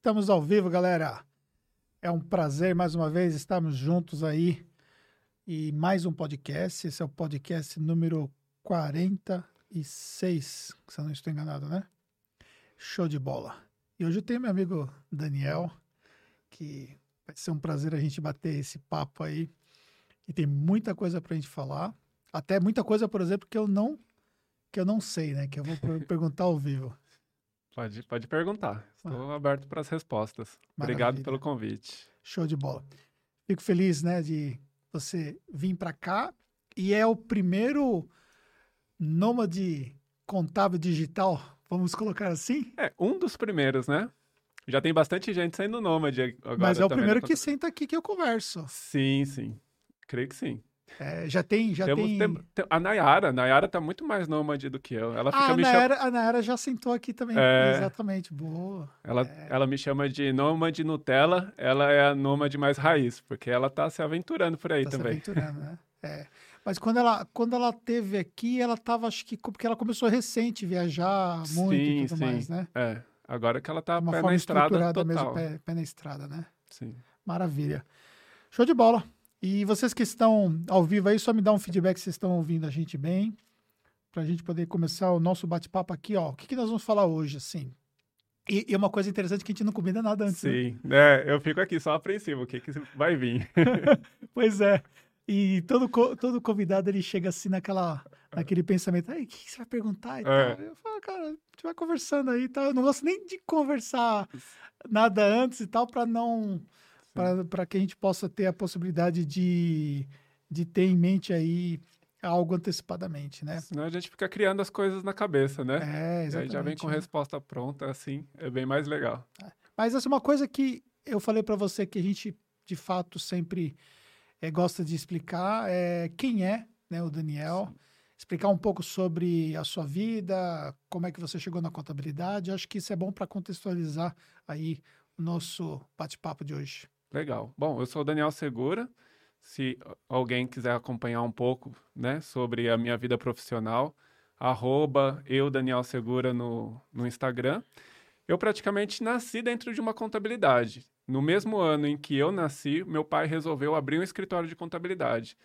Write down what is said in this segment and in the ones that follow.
Estamos ao vivo, galera. É um prazer mais uma vez estarmos juntos aí e mais um podcast. Esse é o podcast número 46, se eu não estou enganado, né? Show de bola. E hoje eu tenho meu amigo Daniel, que vai ser um prazer a gente bater esse papo aí. E tem muita coisa para a gente falar. Até muita coisa, por exemplo, que eu não que eu não sei, né? Que eu vou perguntar ao vivo. Pode, pode perguntar. Estou ah. aberto para as respostas. Maravilha. Obrigado pelo convite. Show de bola. Fico feliz, né, de você vir para cá e é o primeiro nômade contábil digital, vamos colocar assim? É, um dos primeiros, né? Já tem bastante gente sendo nômade agora. Mas é o primeiro que senta aqui que eu converso. Sim, sim. Creio que sim. É, já tem, já Temos, tem... tem... A Nayara, a Nayara tá muito mais nômade do que eu. Ela fica ah, a me Nayara, cham... a Nayara já sentou aqui também. É... Exatamente, boa. Ela, é... ela me chama de nômade Nutella, ela é a nômade mais raiz, porque ela tá se aventurando por aí tá também. Se aventurando, né? É. Mas quando ela, quando ela teve aqui, ela tava, acho que, porque ela começou recente, viajar muito sim, e tudo sim. mais, né? É. Agora que ela tá Uma pé na estrada total. mesmo, pé, pé na estrada, né? Sim. Maravilha. Show de bola. E vocês que estão ao vivo aí, só me dá um feedback se vocês estão ouvindo a gente bem, para a gente poder começar o nosso bate-papo aqui, ó. O que, que nós vamos falar hoje, assim? E, e uma coisa interessante que a gente não combina nada antes. Né? Sim, né? é, eu fico aqui só apreensivo, o que, que vai vir? pois é. E todo, todo convidado ele chega assim naquela, naquele pensamento, aí, o que, que, você vai perguntar e é. tal. Eu falo, cara, a gente vai conversando aí e tal. Eu não gosto nem de conversar nada antes e tal, para não para que a gente possa ter a possibilidade de, de ter em mente aí algo antecipadamente, né? Senão a gente fica criando as coisas na cabeça, né? É, exatamente. E aí já vem com né? resposta pronta, assim, é bem mais legal. É. Mas essa é uma coisa que eu falei para você que a gente, de fato, sempre é, gosta de explicar, é quem é né, o Daniel, Sim. explicar um pouco sobre a sua vida, como é que você chegou na contabilidade. Acho que isso é bom para contextualizar aí o nosso bate-papo de hoje. Legal. Bom, eu sou o Daniel Segura. Se alguém quiser acompanhar um pouco, né, sobre a minha vida profissional, arroba eu, Daniel Segura, no, no Instagram. Eu praticamente nasci dentro de uma contabilidade. No mesmo ano em que eu nasci, meu pai resolveu abrir um escritório de contabilidade.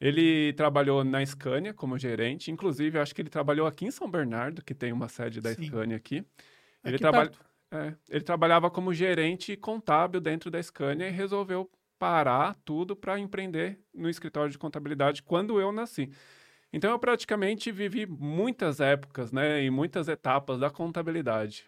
Ele trabalhou na Scania como gerente, inclusive acho que ele trabalhou aqui em São Bernardo, que tem uma sede da Sim. Scania aqui. Ele trabalha é, ele trabalhava como gerente contábil dentro da Scania e resolveu parar tudo para empreender no escritório de contabilidade quando eu nasci. Então eu praticamente vivi muitas épocas, né, e muitas etapas da contabilidade.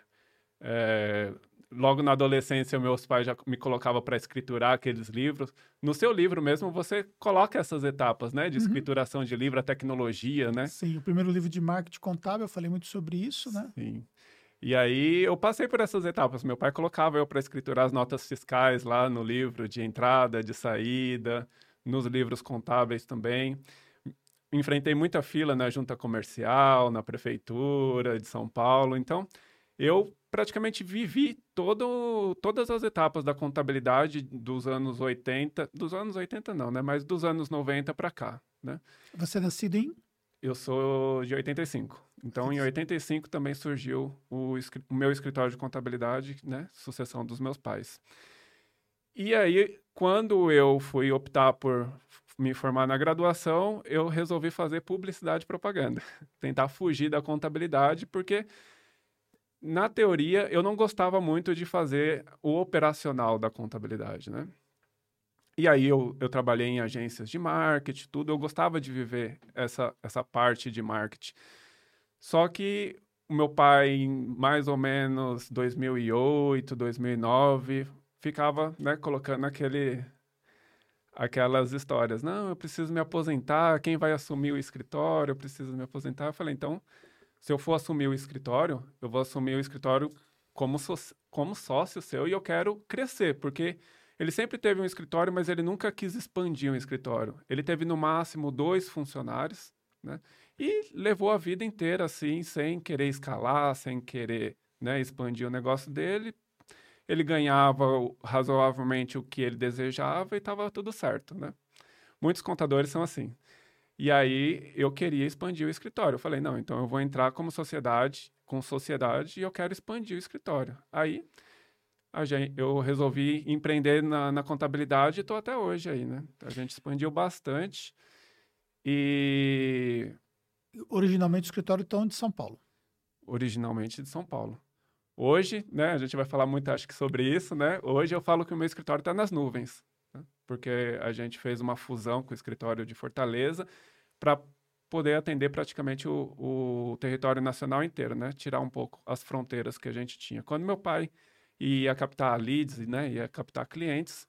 É, logo na adolescência, meus pais já me colocavam para escriturar aqueles livros. No seu livro mesmo, você coloca essas etapas, né? De uhum. escrituração de livro, a tecnologia, né? Sim, o primeiro livro de marketing contábil, eu falei muito sobre isso, né? Sim. E aí eu passei por essas etapas. Meu pai colocava eu para escriturar as notas fiscais lá no livro de entrada, de saída, nos livros contábeis também. Enfrentei muita fila na junta comercial, na prefeitura de São Paulo. Então, eu praticamente vivi todo, todas as etapas da contabilidade dos anos 80, dos anos 80 não, né? Mas dos anos 90 para cá, né? Você é nascido em? Eu sou de 85. Então, em 85 também surgiu o, o, meu escritório de contabilidade, né? Sucessão dos meus pais. E aí, quando eu fui optar por me formar na graduação, eu resolvi fazer publicidade e propaganda. Tentar fugir da contabilidade, porque na teoria eu não gostava muito de fazer o operacional da contabilidade, né? E aí eu, eu trabalhei em agências de marketing, tudo. Eu gostava de viver essa, essa parte de marketing. Só que o meu pai, em mais ou menos 2008, 2009, ficava né, colocando aquele, aquelas histórias. Não, eu preciso me aposentar, quem vai assumir o escritório? Eu preciso me aposentar. Eu falei, então, se eu for assumir o escritório, eu vou assumir o escritório como, so, como sócio seu e eu quero crescer, porque ele sempre teve um escritório, mas ele nunca quis expandir um escritório. Ele teve no máximo dois funcionários, né? E levou a vida inteira assim, sem querer escalar, sem querer né, expandir o negócio dele. Ele ganhava razoavelmente o que ele desejava e estava tudo certo, né? Muitos contadores são assim. E aí eu queria expandir o escritório. Eu falei, não, então eu vou entrar como sociedade, com sociedade, e eu quero expandir o escritório. Aí gente, eu resolvi empreender na, na contabilidade e estou até hoje aí, né? A gente expandiu bastante e... Originalmente o escritório então de São Paulo. Originalmente de São Paulo. Hoje, né, a gente vai falar muito, acho que, sobre isso, né? Hoje eu falo que o meu escritório está nas nuvens, né? porque a gente fez uma fusão com o escritório de Fortaleza para poder atender praticamente o, o, território nacional inteiro, né? Tirar um pouco as fronteiras que a gente tinha. Quando meu pai ia captar leads, né? Ia captar clientes,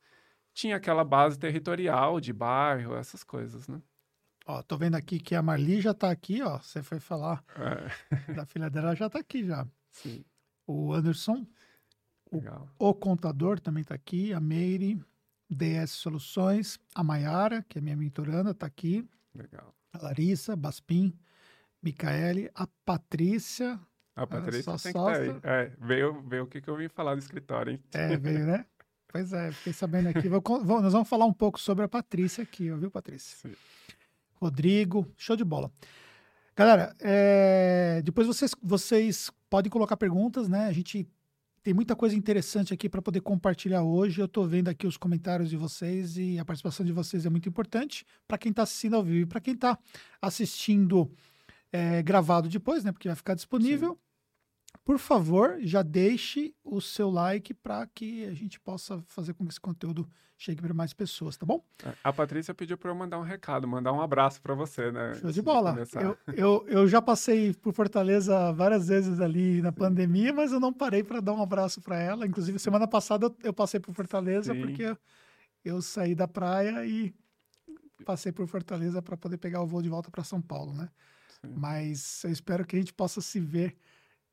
tinha aquela base territorial de bairro, essas coisas, né? Ó, tô vendo aqui que a Marli já está aqui, ó. Você foi falar é. da filha dela, já está aqui já. Sim o Anderson, o, o, contador também está aqui, a Meire, DS Soluções, a Maiara, que é minha mentoranda, está aqui. Legal. A Larissa, Baspin, Micaele, a Patrícia. A Patrícia tem que tá É, veio, veio o que, que eu vim falar do escritório, hein? É, veio, né? Pois é, fiquei sabendo aqui. Vou, vou, nós vamos falar um pouco sobre a Patrícia aqui, viu, Patrícia? Sim. Rodrigo, show de bola. Galera, é, depois vocês, vocês podem colocar perguntas, né? A gente tem muita coisa interessante aqui para poder compartilhar hoje. Eu estou vendo aqui os comentários de vocês e a participação de vocês é muito importante para quem está assistindo ao vivo e para quem está assistindo é, gravado depois, né? Porque vai ficar disponível. Sim por favor, já deixe o seu like para que a gente possa fazer com que esse conteúdo chegue para mais pessoas, tá bom? A Patrícia pediu para eu mandar um recado, mandar um abraço para você, né? Show de bola. Eu, eu, eu, já passei por Fortaleza várias vezes ali na Sim. pandemia, mas eu não parei para dar um abraço para ela. Inclusive, semana passada eu passei por Fortaleza Sim. porque eu saí da praia e passei por Fortaleza para poder pegar o voo de volta para São Paulo, né? Sim. Mas eu espero que a gente possa se ver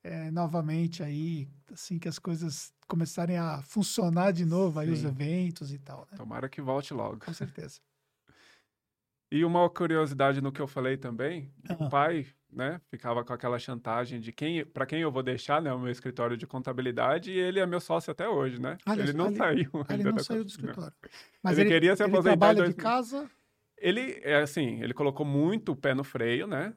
é, novamente aí, assim que as coisas começarem a funcionar de novo, aí os eventos e tal. Né? Tomara que volte logo. Com certeza. e uma curiosidade no que eu falei também, o pai, né, ficava com aquela chantagem de quem, para quem eu vou deixar, né, o meu escritório de contabilidade e ele é meu sócio até hoje, né? Ah, ele não ali, saiu. Ele não saiu do escritório. Mas ele, ele queria se aposentar. Ele trabalha dois... de casa. Ele, é assim, ele colocou muito o pé no freio, né?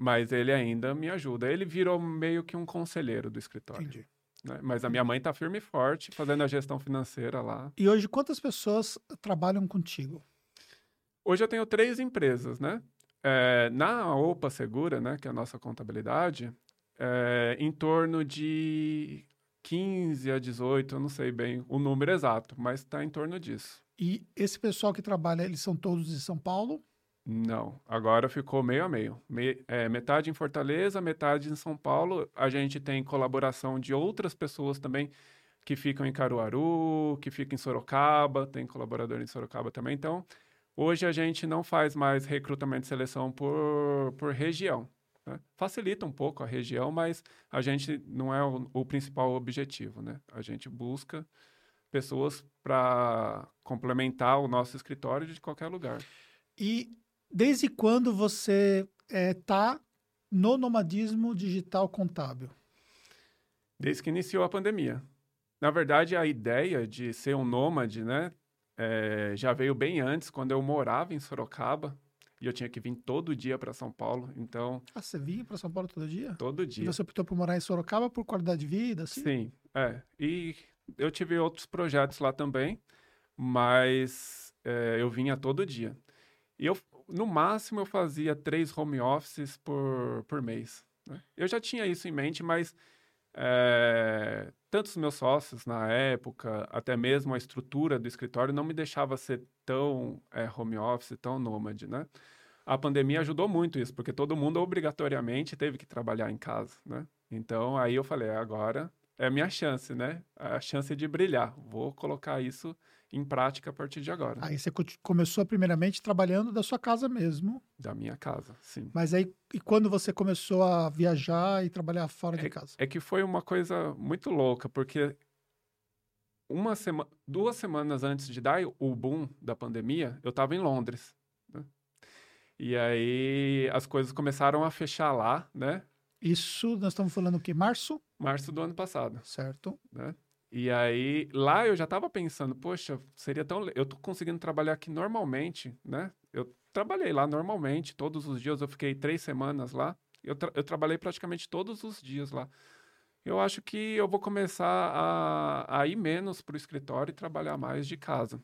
Mas ele ainda me ajuda. Ele virou meio que um conselheiro do escritório. Entendi. Né? Mas a minha mãe está firme e forte, fazendo a gestão financeira lá. E hoje, quantas pessoas trabalham contigo? Hoje eu tenho três empresas, né? É, na OPA Segura, né, que é a nossa contabilidade, é, em torno de 15 a 18, eu não sei bem o número exato, mas está em torno disso. E esse pessoal que trabalha, eles são todos de São Paulo? Não, agora ficou meio a meio. Me, é, metade em Fortaleza, metade em São Paulo. A gente tem colaboração de outras pessoas também que ficam em Caruaru, que ficam em Sorocaba, tem colaborador em Sorocaba também. Então, hoje a gente não faz mais recrutamento e seleção por, por região. Né? Facilita um pouco a região, mas a gente não é o, o principal objetivo. Né? A gente busca pessoas para complementar o nosso escritório de qualquer lugar. E Desde quando você está é, no nomadismo digital contábil? Desde que iniciou a pandemia. Na verdade, a ideia de ser um nômade, né, é, já veio bem antes, quando eu morava em Sorocaba e eu tinha que vir todo dia para São Paulo. Então. Ah, você vinha para São Paulo todo dia? Todo dia. E você optou por morar em Sorocaba por qualidade de vida, assim? Sim, é. E eu tive outros projetos lá também, mas é, eu vinha todo dia. E eu no máximo eu fazia três home offices por, por mês. Né? Eu já tinha isso em mente, mas é, tanto os meus sócios na época, até mesmo a estrutura do escritório não me deixava ser tão é, home office, tão nômade, né? A pandemia ajudou muito isso, porque todo mundo obrigatoriamente teve que trabalhar em casa, né? Então aí eu falei, agora é a minha chance, né? A chance de brilhar. Vou colocar isso em prática a partir de agora. Aí você começou primeiramente trabalhando da sua casa mesmo. Da minha casa, sim. Mas aí, e quando você começou a viajar e trabalhar fora é, de casa? É que foi uma coisa muito louca, porque uma semana, duas semanas antes de dar o boom da pandemia, eu estava em Londres. Né? E aí as coisas começaram a fechar lá, né? Isso, nós estamos falando o quê? Março? Março do ano passado. Certo. Né? E aí, lá eu já estava pensando, poxa, seria tão. Eu tô conseguindo trabalhar aqui normalmente, né? Eu trabalhei lá normalmente, todos os dias. Eu fiquei três semanas lá. Eu, tra eu trabalhei praticamente todos os dias lá. eu acho que eu vou começar a, a ir menos para o escritório e trabalhar mais de casa.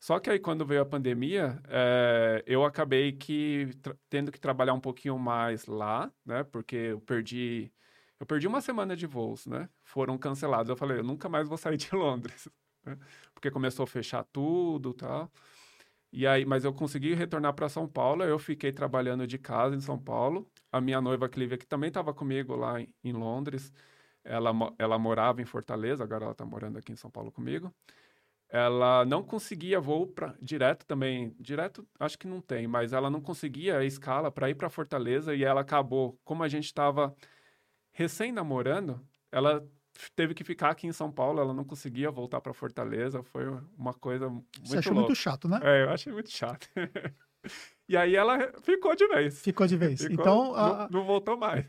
Só que aí, quando veio a pandemia, é, eu acabei que tendo que trabalhar um pouquinho mais lá, né? Porque eu perdi, eu perdi uma semana de voos, né? Foram cancelados. Eu falei, eu nunca mais vou sair de Londres, né? porque começou a fechar tudo, tal. E aí, mas eu consegui retornar para São Paulo. Eu fiquei trabalhando de casa em São Paulo. A minha noiva Clívia, que também estava comigo lá em, em Londres, ela, ela morava em Fortaleza. Agora ela está morando aqui em São Paulo comigo ela não conseguia voo para direto também, direto acho que não tem, mas ela não conseguia a escala para ir para Fortaleza e ela acabou, como a gente estava recém namorando, ela teve que ficar aqui em São Paulo, ela não conseguia voltar para Fortaleza, foi uma coisa muito Você achou louca. muito chato, né? É, eu achei muito chato. e aí ela ficou de vez. Ficou de vez. Ficou, então, a... não, não, voltou mais.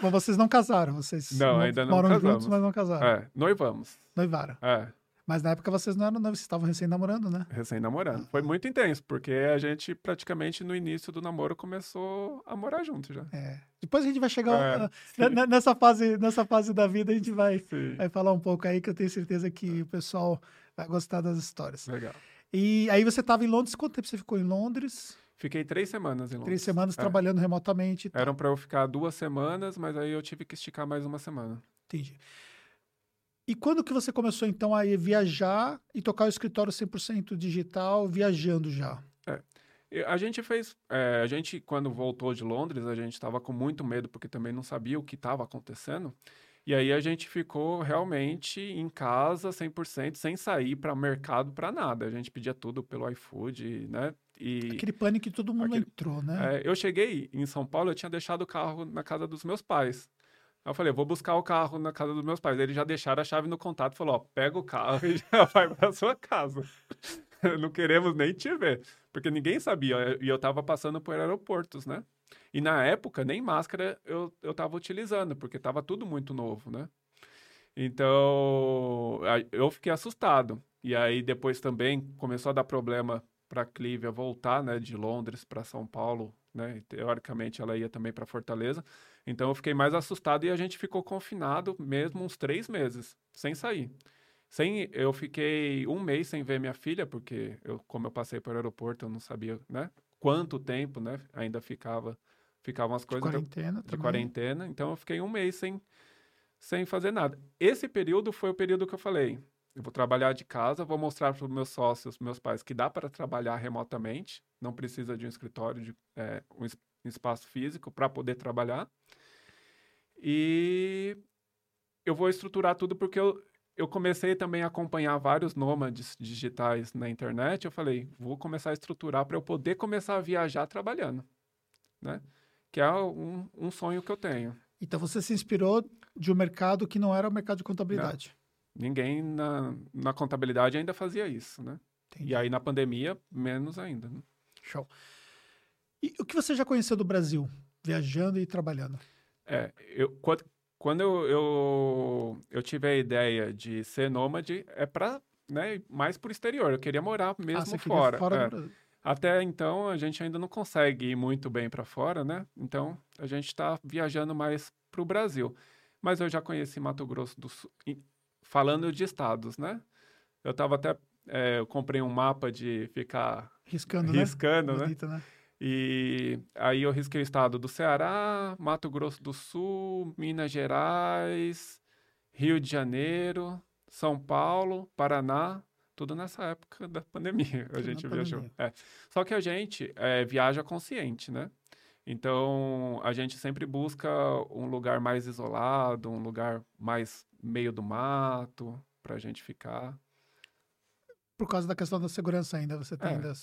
Mas vocês não casaram, vocês não, ainda não moram casamos. juntos, mas não casaram. É, noivamos. Noivaram. É. Mas na época vocês não eram noivos, vocês estavam recém-namorando, né? Recém-namorando. Foi muito intenso, porque a gente praticamente no início do namoro começou a morar junto já. É. Depois a gente vai chegar é, nessa, fase, nessa fase da vida, a gente vai, vai falar um pouco aí, que eu tenho certeza que o pessoal vai gostar das histórias. Legal. E aí você estava em Londres, quanto tempo você ficou em Londres? Fiquei três semanas em Londres. Três semanas é. trabalhando remotamente. Eram para eu ficar duas semanas, mas aí eu tive que esticar mais uma semana. Entendi. E quando que você começou, então, a viajar e tocar o escritório 100% digital, viajando já? É. A gente fez... É, a gente, quando voltou de Londres, a gente estava com muito medo, porque também não sabia o que estava acontecendo. E aí a gente ficou realmente em casa 100%, sem sair para mercado, para nada. A gente pedia tudo pelo iFood, né? E... Aquele pânico que todo mundo Aquele... entrou, né? É, eu cheguei em São Paulo, eu tinha deixado o carro na casa dos meus pais. Aí eu falei, vou buscar o carro na casa dos meus pais. Eles já deixaram a chave no contato falou, ó, pega o carro e já vai para sua casa. Não queremos nem te ver. Porque ninguém sabia. E eu estava passando por aeroportos, né? E na época, nem máscara eu, eu tava utilizando, porque estava tudo muito novo, né? Então, eu fiquei assustado. E aí, depois também começou a dar problema para Clívia voltar, né, de Londres para São Paulo, né? E, teoricamente, ela ia também para Fortaleza. Então eu fiquei mais assustado e a gente ficou confinado mesmo uns três meses, sem sair. Sem, eu fiquei um mês sem ver minha filha, porque eu, como eu passei pelo aeroporto, eu não sabia, né? Quanto tempo, né? Ainda ficava, ficavam as coisas. De quarentena então, De quarentena. Então eu fiquei um mês sem, sem fazer nada. Esse período foi o período que eu falei, eu vou trabalhar de casa, vou mostrar para os meus sócios, meus pais, que dá para trabalhar remotamente, não precisa de um escritório, de é, um espaço físico para poder trabalhar. E eu vou estruturar tudo porque eu, eu comecei também a acompanhar vários nômades digitais na internet. Eu falei, vou começar a estruturar para eu poder começar a viajar trabalhando, né? Que é um, um sonho que eu tenho. Então você se inspirou de um mercado que não era o mercado de contabilidade. Não. Ninguém na, na contabilidade ainda fazia isso, né? Entendi. E aí na pandemia, menos ainda. Né? Show. E o que você já conheceu do Brasil, viajando e trabalhando? É, eu, quando, quando eu, eu, eu tive a ideia de ser nômade, é para né, mais para o exterior. Eu queria morar mesmo ah, fora. fora é. Até então, a gente ainda não consegue ir muito bem para fora, né? Então, a gente está viajando mais para o Brasil. Mas eu já conheci Mato Grosso do Sul, falando de estados, né? Eu estava até... É, eu comprei um mapa de ficar... Riscando, riscando né? Bonito, né? E aí eu risquei o estado do Ceará, Mato Grosso do Sul, Minas Gerais, Rio de Janeiro, São Paulo, Paraná, tudo nessa época da pandemia a gente viajou. É. Só que a gente é, viaja consciente, né? Então a gente sempre busca um lugar mais isolado, um lugar mais meio do mato para a gente ficar. Por causa da questão da segurança ainda, você tem é. ainda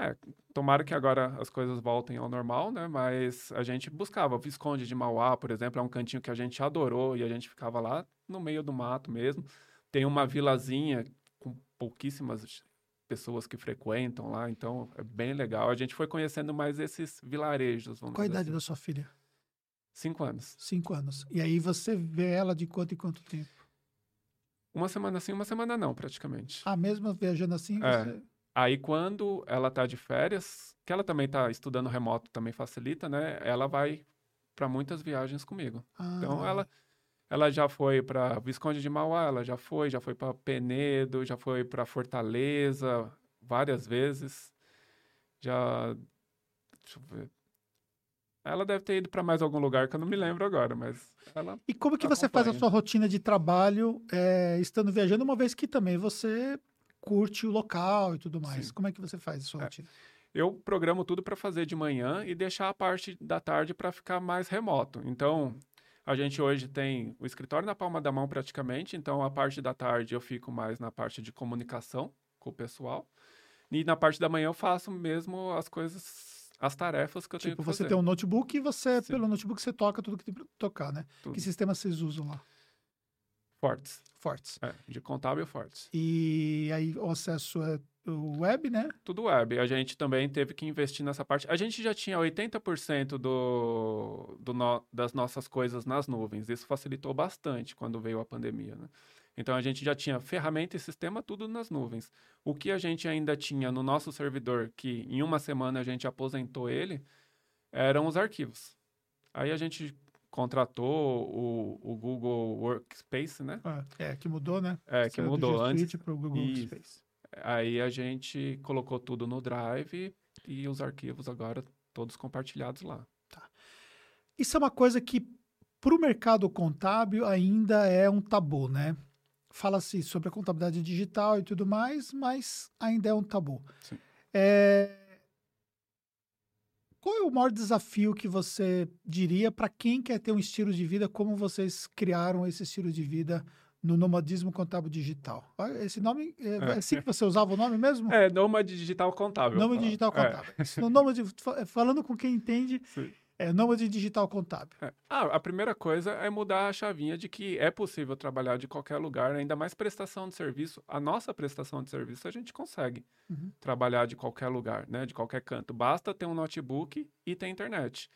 é, tomara que agora as coisas voltem ao normal, né? Mas a gente buscava. Visconde de Mauá, por exemplo, é um cantinho que a gente adorou e a gente ficava lá no meio do mato mesmo. Tem uma vilazinha com pouquíssimas pessoas que frequentam lá, então é bem legal. A gente foi conhecendo mais esses vilarejos. Qual a idade assim. da sua filha? Cinco anos. Cinco anos. E aí você vê ela de quanto em quanto tempo? Uma semana sim, uma semana não, praticamente. Ah, mesmo viajando assim? É. Você... Aí, quando ela está de férias, que ela também está estudando remoto, também facilita, né? Ela vai para muitas viagens comigo. Ah. Então, ela, Ela já foi para Visconde de Mauá, ela já foi, já foi para Penedo, já foi para Fortaleza várias vezes. Já. Deixa eu ver. Ela deve ter ido para mais algum lugar que eu não me lembro agora, mas ela. E como que você faz a sua rotina de trabalho é, estando viajando, uma vez que também você curte o local e tudo mais? Sim. Como é que você faz a sua é. rotina? Eu programo tudo para fazer de manhã e deixar a parte da tarde para ficar mais remoto. Então, a gente hoje tem o escritório na palma da mão praticamente, então a parte da tarde eu fico mais na parte de comunicação com o pessoal. E na parte da manhã eu faço mesmo as coisas, as tarefas que eu tipo, tenho que fazer. Tipo, você tem um notebook e você, Sim. pelo notebook, você toca tudo que tem para tocar, né? Tudo. Que sistema vocês usam lá? Fortes. Fortes. É, de contábil Fortes. E aí o acesso é web, né? Tudo web. A gente também teve que investir nessa parte. A gente já tinha 80% do, do no, das nossas coisas nas nuvens. Isso facilitou bastante quando veio a pandemia, né? Então a gente já tinha ferramenta e sistema tudo nas nuvens. O que a gente ainda tinha no nosso servidor, que em uma semana a gente aposentou ele, eram os arquivos. Aí a gente contratou o, Workspace, né? Ah, é, que mudou, né? É, que mudou antes. Para o Google e, Workspace. Aí a gente colocou tudo no Drive e os arquivos agora todos compartilhados lá. Tá. Isso é uma coisa que para o mercado contábil ainda é um tabu, né? Fala-se sobre a contabilidade digital e tudo mais, mas ainda é um tabu. Sim. É... Qual é o maior desafio que você diria para quem quer ter um estilo de vida como vocês criaram esse estilo de vida no Nomadismo Contábil Digital. Esse nome, é, é assim que você usava o nome mesmo? É, Nômade Digital Contábil. Nômade Digital é. Contábil. É. No nômade, falando com quem entende, Sim. É Nômade Digital Contábil. É. Ah, a primeira coisa é mudar a chavinha de que é possível trabalhar de qualquer lugar, ainda mais prestação de serviço. A nossa prestação de serviço a gente consegue uhum. trabalhar de qualquer lugar, né, de qualquer canto. Basta ter um notebook e ter internet.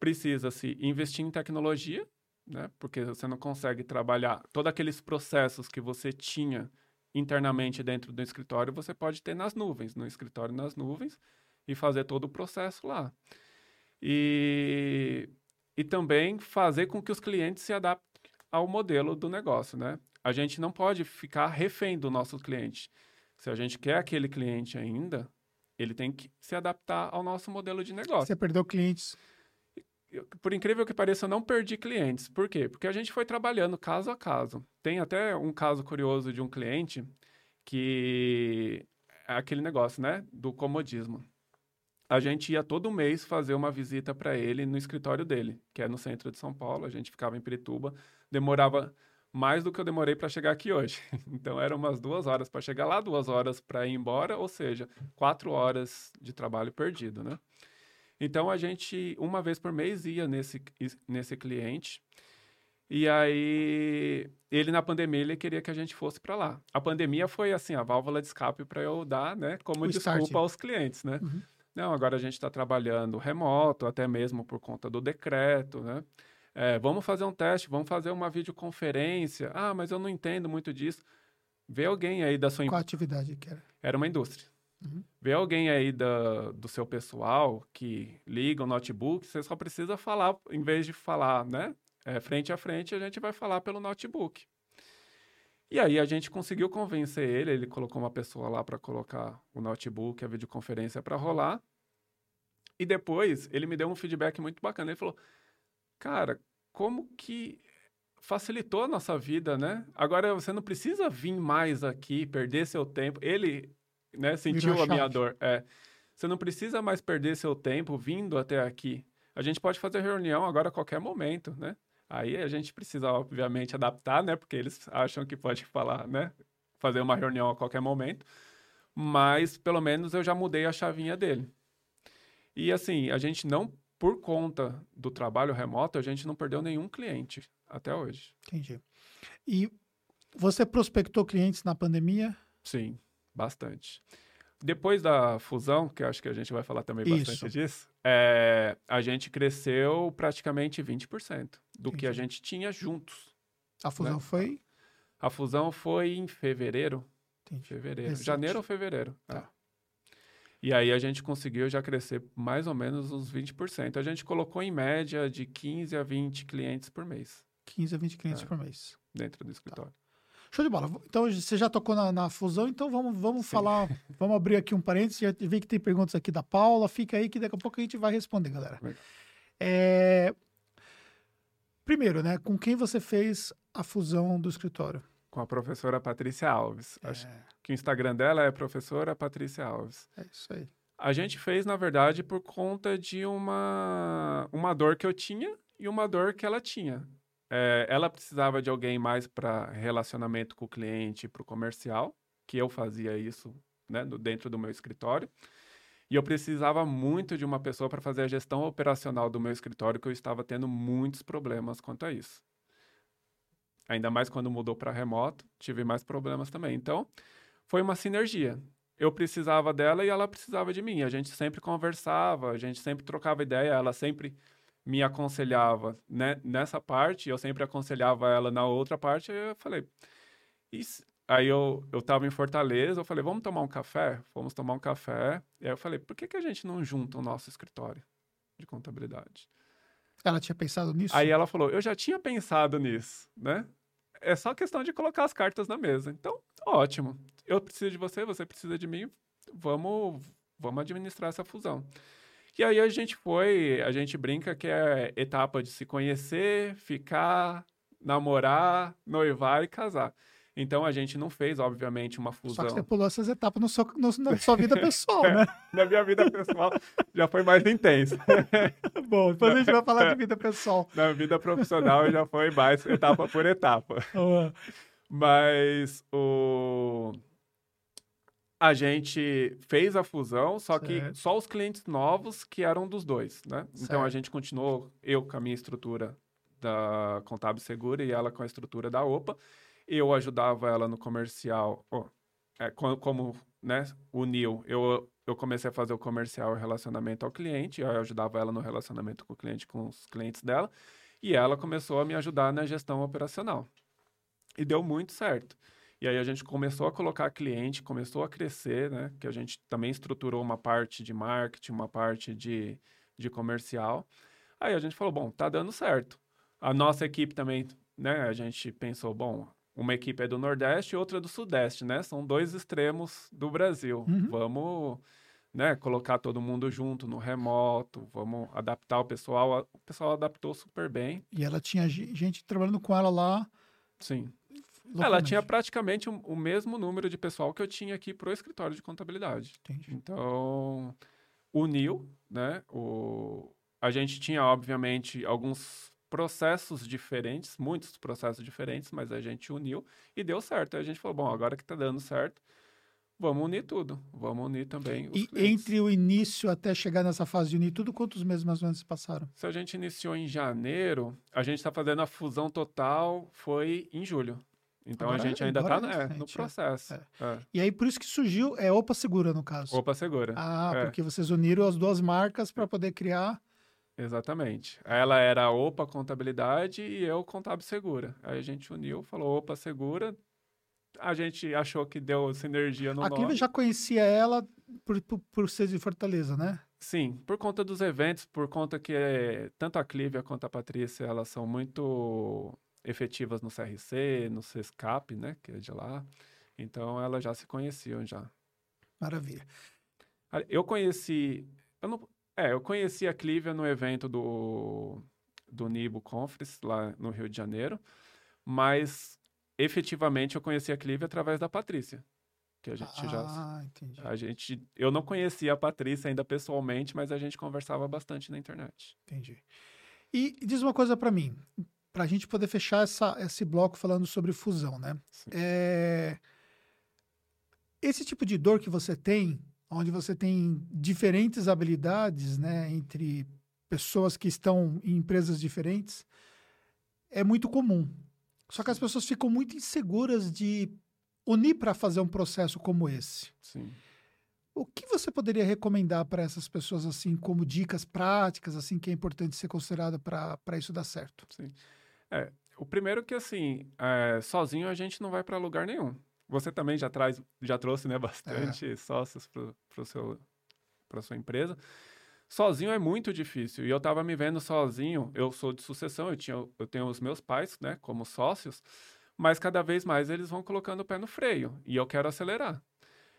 Precisa-se investir em tecnologia, né? Porque você não consegue trabalhar todos aqueles processos que você tinha internamente dentro do escritório, você pode ter nas nuvens, no escritório nas nuvens e fazer todo o processo lá. E, e também fazer com que os clientes se adaptem ao modelo do negócio, né? A gente não pode ficar refém do nosso cliente. Se a gente quer aquele cliente ainda, ele tem que se adaptar ao nosso modelo de negócio. Você perdeu clientes por incrível que pareça, eu não perdi clientes. Por quê? Porque a gente foi trabalhando caso a caso. Tem até um caso curioso de um cliente que é aquele negócio, né, do comodismo. A gente ia todo mês fazer uma visita para ele no escritório dele, que é no centro de São Paulo. A gente ficava em Pirituba, demorava mais do que eu demorei para chegar aqui hoje. Então eram umas duas horas para chegar lá, duas horas para ir embora, ou seja, quatro horas de trabalho perdido, né? Então a gente, uma vez por mês, ia nesse, nesse cliente. E aí, ele na pandemia, ele queria que a gente fosse para lá. A pandemia foi assim, a válvula de escape para eu dar, né, como o desculpa start. aos clientes, né? Uhum. Não, agora a gente está trabalhando remoto, até mesmo por conta do decreto, né? É, vamos fazer um teste, vamos fazer uma videoconferência. Ah, mas eu não entendo muito disso. Vê alguém aí da sua... Qual atividade que era? Era uma indústria. Uhum. Vê alguém aí da, do seu pessoal que liga o notebook, você só precisa falar, em vez de falar, né? É, frente a frente, a gente vai falar pelo notebook. E aí a gente conseguiu convencer ele, ele colocou uma pessoa lá para colocar o notebook, a videoconferência para rolar. E depois ele me deu um feedback muito bacana. Ele falou: Cara, como que facilitou a nossa vida, né? Agora você não precisa vir mais aqui, perder seu tempo. Ele né, sentiu a minha dor. É. Você não precisa mais perder seu tempo vindo até aqui. A gente pode fazer reunião agora a qualquer momento, né? Aí a gente precisa, obviamente, adaptar, né? Porque eles acham que pode falar, né? Fazer uma reunião a qualquer momento. Mas, pelo menos, eu já mudei a chavinha dele. E, assim, a gente não, por conta do trabalho remoto, a gente não perdeu nenhum cliente até hoje. Entendi. E você prospectou clientes na pandemia? Sim. Bastante. Depois da fusão, que acho que a gente vai falar também bastante Isso. disso, é, a gente cresceu praticamente 20% do Entendi. que a gente tinha juntos. A fusão né? foi? A fusão foi em fevereiro. Entendi. Fevereiro. Recente. Janeiro ou fevereiro. Tá. É. E aí a gente conseguiu já crescer mais ou menos uns 20%. A gente colocou em média de 15 a 20 clientes por mês. 15 a 20 clientes é, por mês. Dentro do escritório. Tá. Show de bola. Então, você já tocou na, na fusão, então vamos, vamos falar, vamos abrir aqui um parênteses. Já vi que tem perguntas aqui da Paula. Fica aí que daqui a pouco a gente vai responder, galera. É... Primeiro, né? Com quem você fez a fusão do escritório? Com a professora Patrícia Alves. É. Acho que o Instagram dela é professora Patrícia Alves. É isso aí. A gente fez, na verdade, por conta de uma, uma dor que eu tinha e uma dor que ela tinha. É, ela precisava de alguém mais para relacionamento com o cliente, para o comercial, que eu fazia isso né, dentro do meu escritório. E eu precisava muito de uma pessoa para fazer a gestão operacional do meu escritório, que eu estava tendo muitos problemas quanto a isso. Ainda mais quando mudou para remoto, tive mais problemas também. Então, foi uma sinergia. Eu precisava dela e ela precisava de mim. A gente sempre conversava, a gente sempre trocava ideia, ela sempre me aconselhava né, nessa parte, eu sempre aconselhava ela na outra parte. eu falei, isso, Aí eu, eu tava em Fortaleza, eu falei, vamos tomar um café? Fomos tomar um café. E aí eu falei, por que, que a gente não junta o nosso escritório de contabilidade? Ela tinha pensado nisso? Aí ela falou, eu já tinha pensado nisso, né? É só questão de colocar as cartas na mesa. Então, ótimo. Eu preciso de você, você precisa de mim. Vamos, vamos administrar essa fusão. E aí a gente foi, a gente brinca que é etapa de se conhecer, ficar, namorar, noivar e casar. Então a gente não fez, obviamente, uma fusão. Só que você pulou essas etapas no seu, no, na sua vida pessoal, né? na minha vida pessoal já foi mais intensa. Bom, depois a gente vai falar de vida pessoal. Na vida profissional já foi mais etapa por etapa. Mas o a gente fez a fusão, só certo. que só os clientes novos que eram dos dois, né? Certo. Então a gente continuou, eu com a minha estrutura da Contábil Segura e ela com a estrutura da OPA eu ajudava ela no comercial, oh, é, como, né, uniu, eu, eu comecei a fazer o comercial e relacionamento ao cliente, eu ajudava ela no relacionamento com o cliente, com os clientes dela, e ela começou a me ajudar na gestão operacional. E deu muito certo. E aí a gente começou a colocar cliente, começou a crescer, né? Que a gente também estruturou uma parte de marketing, uma parte de, de comercial. Aí a gente falou, bom, tá dando certo. A nossa equipe também, né? A gente pensou, bom, uma equipe é do Nordeste e outra do Sudeste, né? São dois extremos do Brasil. Uhum. Vamos, né, colocar todo mundo junto no remoto, vamos adaptar o pessoal. O pessoal adaptou super bem. E ela tinha gente trabalhando com ela lá. Sim. Localmente. Ela tinha praticamente o, o, mesmo número de pessoal que eu tinha aqui para o escritório de contabilidade. Entendi. Então, uniu, né? O, a gente tinha, obviamente, alguns processos diferentes, muitos processos diferentes, mas a gente uniu e deu certo. Aí a gente falou, bom, agora que está dando certo, vamos unir tudo. Vamos unir também E clientes. entre o início até chegar nessa fase de unir tudo, quantos meses mais ou menos passaram? Se a gente iniciou em janeiro, a gente está fazendo a fusão total, foi em julho. Então agora, a gente ainda está né, no processo. É. É. E aí por isso que surgiu, é Opa Segura no caso. Opa Segura. Ah, é. porque vocês uniram as duas marcas para poder criar Exatamente. Ela era OPA Contabilidade e eu Contábil Segura. Aí a gente uniu, falou OPA Segura. A gente achou que deu sinergia no a nome. A já conhecia ela por, por, por, ser de Fortaleza, né? Sim, por conta dos eventos, por conta que é, tanto a Clívia quanto a Patrícia, elas são muito efetivas no CRC, no CESCAP, né, que é de lá. Então, elas já se conheciam já. Maravilha. Eu conheci... Eu não, é, eu conheci a Clívia no evento do, do Nibo Conference, lá no Rio de Janeiro, mas efetivamente eu conheci a Clívia através da Patrícia. Que a gente ah, já. Entendi. A gente, eu não conhecia a Patrícia ainda pessoalmente, mas a gente conversava bastante na internet. Entendi. E diz uma coisa para mim, para a gente poder fechar essa, esse bloco falando sobre fusão, né? É... Esse tipo de dor que você tem, onde você tem diferentes habilidades, né, entre pessoas que estão em empresas diferentes, é muito comum. Só que as pessoas ficam muito inseguras de unir para fazer um processo como esse. Sim. O que você poderia recomendar para essas pessoas, assim, como dicas práticas, assim, que é importante ser considerado para isso dar certo? Sim. É, o primeiro que, assim, é, sozinho a gente não vai para lugar nenhum. Você também já traz, já trouxe, né, bastante é. sócios para seu para sua empresa. sozinho é muito difícil. E eu estava me vendo sozinho. Eu sou de sucessão, eu, tinha, eu tenho os meus pais, né, como sócios, mas cada vez mais eles vão colocando o pé no freio e eu quero acelerar.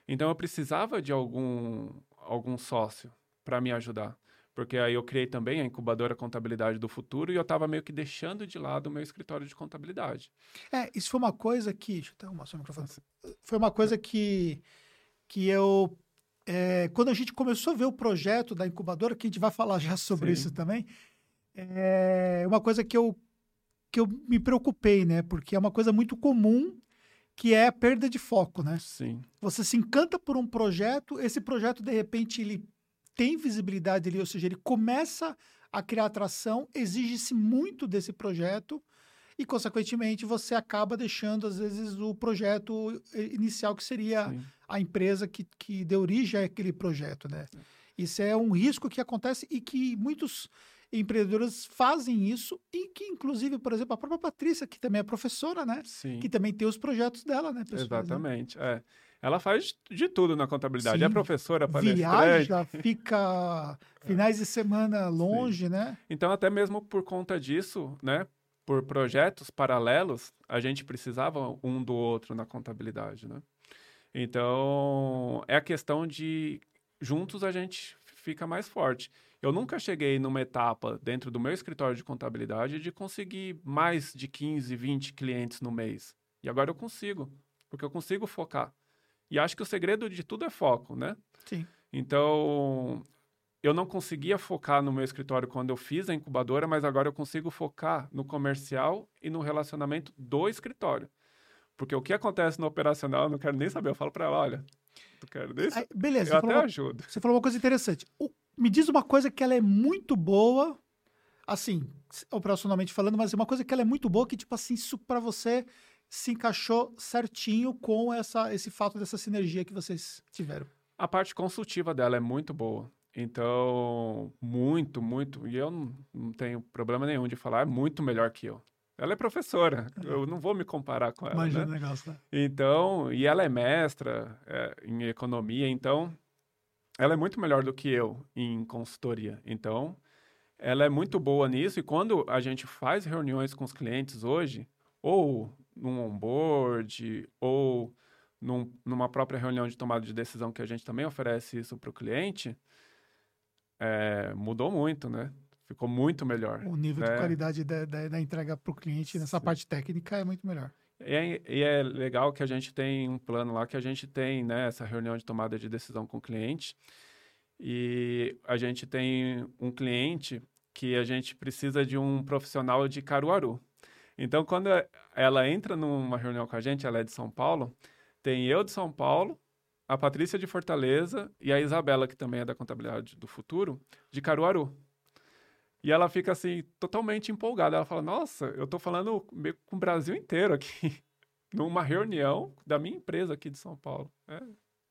Então eu precisava de algum, algum sócio para me ajudar. Porque aí eu criei também a incubadora Contabilidade do Futuro e eu estava meio que deixando de lado o meu escritório de contabilidade. É, isso foi uma coisa que. Deixa eu até arrumar o microfone. Foi uma coisa que, que eu. É, quando a gente começou a ver o projeto da incubadora, que a gente vai falar já sobre Sim. isso também, é uma coisa que eu, que eu me preocupei, né? Porque é uma coisa muito comum que é a perda de foco, né? Sim. Você se encanta por um projeto, esse projeto, de repente, ele tem visibilidade ali, ou seja, ele começa a criar atração, exige-se muito desse projeto e, consequentemente, você acaba deixando, às vezes, o projeto inicial, que seria Sim. a empresa que, que deu origem àquele projeto, né? Isso é um risco que acontece e que muitos empreendedores fazem isso e que, inclusive, por exemplo, a própria Patrícia, que também é professora, né? Sim. Que também tem os projetos dela, né? Pessoas, né? Exatamente, né? é. Ela faz de tudo na contabilidade. Sim. É professora, palestrante. Viaja, fica finais de semana longe, Sim. né? Então, até mesmo por conta disso, né? Por projetos paralelos, a gente precisava um do outro na contabilidade, né? Então, é a questão de juntos a gente fica mais forte. Eu nunca cheguei numa etapa dentro do meu escritório de contabilidade de conseguir mais de 15, 20 clientes no mês. E agora eu consigo, porque eu consigo focar. E acho que o segredo de tudo é foco, né? Sim. Então, eu não conseguia focar no meu escritório quando eu fiz a incubadora, mas agora eu consigo focar no comercial e no relacionamento do escritório. Porque o que acontece no operacional, eu não quero nem saber. Eu falo para ela, olha, tu quero nem saber. Beleza. Eu até uma, ajudo. Você falou uma coisa interessante. O, me diz uma coisa que ela é muito boa, assim, operacionalmente falando, mas uma coisa que ela é muito boa que, tipo assim, isso para você se encaixou certinho com essa, esse fato dessa sinergia que vocês tiveram? A parte consultiva dela é muito boa. Então, muito, muito. E eu não, tenho problema nenhum de falar, é muito melhor que eu. Ela é professora, eu não vou me comparar com ela. Imagina né? negócio, né? Então, e ela é mestra é, em economia, então ela é muito melhor do que eu em consultoria. Então, ela é muito boa nisso. E quando a gente faz reuniões com os clientes hoje, ou num onboard ou num, numa própria reunião de tomada de decisão que a gente também oferece isso para o cliente, é, mudou muito, né? Ficou muito melhor. O nível né? de qualidade da, da, da entrega para o cliente nessa Sim. parte técnica é muito melhor. E é, e é, legal que a gente tem um plano lá, que a gente tem né, essa reunião de tomada de decisão com o cliente. E a gente tem um cliente que a gente precisa de um profissional de Caruaru. Então, quando ela entra numa reunião com a gente, ela é de São Paulo, tem eu de São Paulo, a Patrícia de Fortaleza e a Isabela, que também é da Contabilidade do Futuro, de Caruaru. E ela fica assim, totalmente empolgada. Ela fala: Nossa, eu estou falando com o Brasil inteiro aqui, numa reunião da minha empresa aqui de São Paulo. É,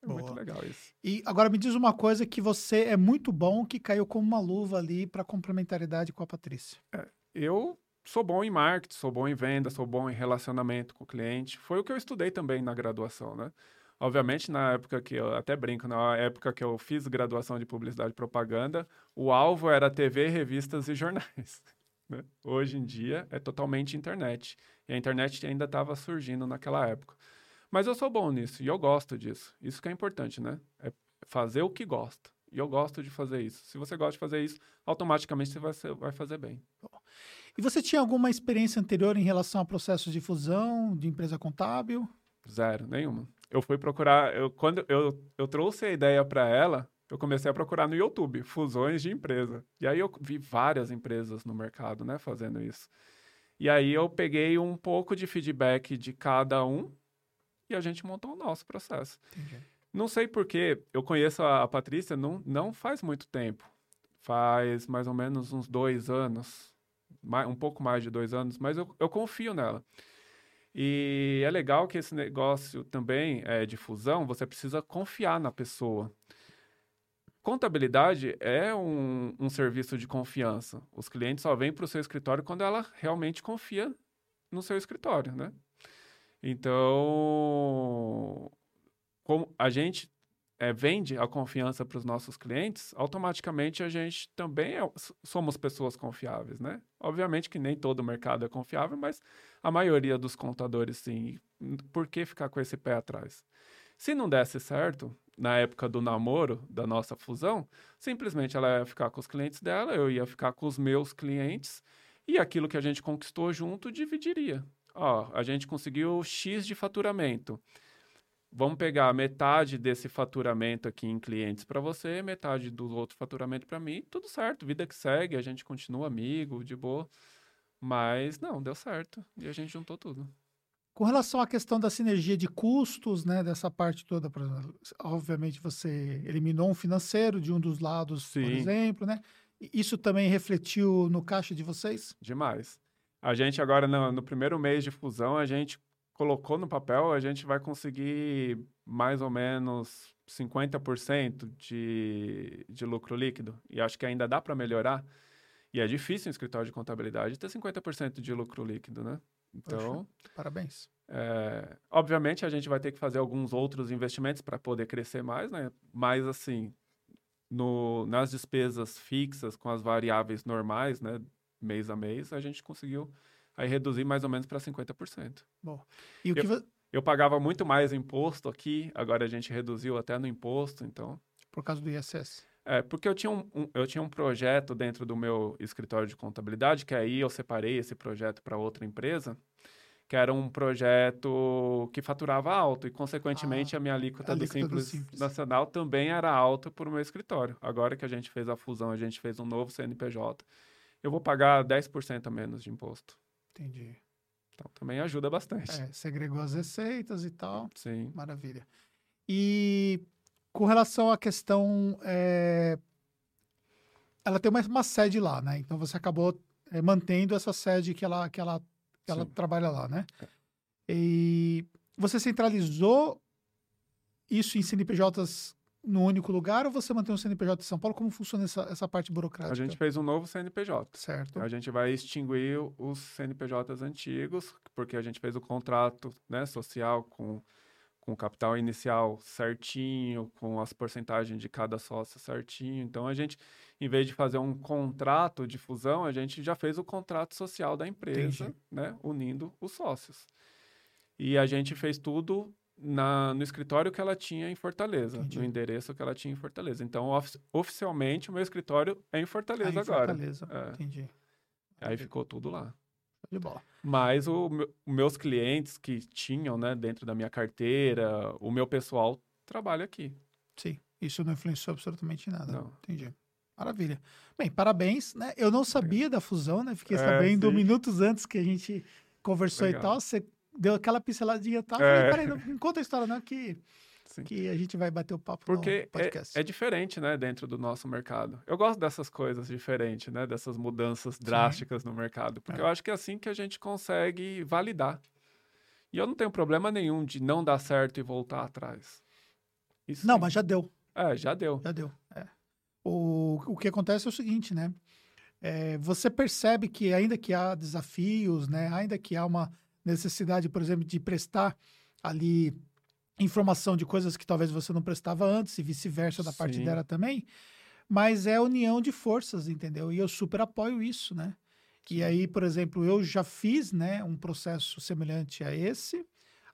é muito legal isso. E agora me diz uma coisa que você é muito bom, que caiu como uma luva ali para complementaridade com a Patrícia. É, eu sou bom em marketing, sou bom em venda, sou bom em relacionamento com o cliente. Foi o que eu estudei também na graduação, né? Obviamente, na época que eu até brinco, na época que eu fiz graduação de publicidade e propaganda, o alvo era TV, revistas e jornais. Né? Hoje em dia é totalmente internet. E a internet ainda estava surgindo naquela época. Mas eu sou bom nisso e eu gosto disso. Isso que é importante, né? É fazer o que gosta. E eu gosto de fazer isso. Se você gosta de fazer isso, automaticamente você vai, vai fazer bem. E você tinha alguma experiência anterior em relação a processos de fusão de empresa contábil? Zero, nenhuma. Eu fui procurar, eu, quando eu, eu trouxe a ideia para ela, eu comecei a procurar no YouTube fusões de empresa. E aí eu vi várias empresas no mercado, né, fazendo isso. E aí eu peguei um pouco de feedback de cada um e a gente montou o nosso processo. Entendi. Não sei porquê, eu conheço a, Patrícia não, não faz muito tempo. Faz mais ou menos uns dois anos, um pouco mais de dois anos, mas eu, eu confio nela. E é legal que esse negócio também é de fusão, você precisa confiar na pessoa. Contabilidade é um, um serviço de confiança. Os clientes só vêm para o seu escritório quando ela realmente confia no seu escritório, né? Então, como a gente é, vende a confiança para os nossos clientes, automaticamente a gente também é, somos pessoas confiáveis, né? Obviamente que nem todo mercado é confiável, mas a maioria dos contadores sim. Por que ficar com esse pé atrás? Se não desse certo, na época do namoro, da nossa fusão, simplesmente ela ia ficar com os clientes dela, eu ia ficar com os meus clientes, e aquilo que a gente conquistou junto dividiria. Ó, a gente conseguiu X de faturamento vamos pegar metade desse faturamento aqui em clientes para você, metade do outro faturamento para mim, tudo certo, vida que segue, a gente continua amigo, de boa. Mas não, deu certo e a gente juntou tudo. Com relação à questão da sinergia de custos, né, dessa parte toda, obviamente você eliminou um financeiro de um dos lados, Sim. por exemplo, né? Isso também refletiu no caixa de vocês? Demais. A gente agora, no, no primeiro mês de fusão, a gente colocou no papel, a gente vai conseguir mais ou menos 50% de, de lucro líquido. E acho que ainda dá para melhorar. E é difícil em escritório de contabilidade ter 50% de lucro líquido, né? Então. Poxa, parabéns. É, obviamente, a gente vai ter que fazer alguns outros investimentos para poder crescer mais, né? Mas, assim, no, nas despesas fixas, com as variáveis normais, né? Mês a mês, a gente conseguiu aí reduzir mais ou menos para 50%. Bom, e o que eu, eu pagava muito mais imposto aqui, agora a gente reduziu até no imposto, então... Por causa do ISS? É, porque eu tinha um, um, eu tinha um projeto dentro do meu escritório de contabilidade, que aí eu separei esse projeto para outra empresa, que era um projeto que faturava alto e, consequentemente, ah, a minha alíquota, a alíquota do, Simples do, Simples Nacional também era alta por meu escritório. Agora que a gente fez a fusão, a gente fez um novo CNPJ, eu vou pagar 10% a menos de imposto. Entendi. Então também ajuda bastante. É, segregou as receitas e tal. Sim. Maravilha. E com relação à questão. É... Ela tem uma, uma, sede lá, né? Então você acabou é, mantendo essa sede que ela, que ela, que ela trabalha lá, né? É. E você centralizou isso em CNPJs no único lugar ou você mantém o CNPJ de São Paulo? Como funciona essa, essa parte burocrática? A gente fez um novo CNPJ. Certo. A gente vai extinguir os CNPJs antigos, porque a gente fez o contrato né, social com, com o capital inicial certinho, com as porcentagens de cada sócio certinho. Então, a gente, em vez de fazer um contrato de fusão, a gente já fez o contrato social da empresa, né, unindo os sócios. E a gente fez tudo na, no escritório que ela tinha em Fortaleza, Entendi. no endereço que ela tinha em Fortaleza. Então, of, oficialmente, o meu escritório é em Fortaleza ah, em agora. Fortaleza, é. entendi. Aí ficou tudo lá. De bola. Mas o, os meus clientes que tinham, né, dentro da minha carteira, o meu pessoal trabalha aqui. Sim, isso não influenciou absolutamente nada. Não. Entendi. Maravilha. Bem, parabéns, né? Eu não sabia da fusão, né? Fiquei é, sabendo sim. minutos antes que a gente conversou Legal. e tal. Você deu aquela pinceladinha e tal. É. Falei, peraí, não, conta a história não, que, que a gente vai bater o papo Porque é, é, diferente, né, dentro do nosso mercado. Eu gosto dessas coisas diferentes, né, dessas mudanças drásticas Sim. no mercado, porque é. eu acho que é assim que a gente consegue validar. E eu não tenho problema nenhum de não dar certo e voltar atrás. Isso não, mas já deu. É, já deu. Já deu, é. O, o que acontece é o seguinte, né? É, você percebe que ainda que há desafios, né? Ainda que há uma necessidade, por exemplo, de prestar ali informação de coisas que talvez você não prestava antes e vice-versa da parte dela também, mas é união de forças, entendeu? E eu super apoio isso, né? E aí, por exemplo, eu já fiz, né, um processo semelhante a esse,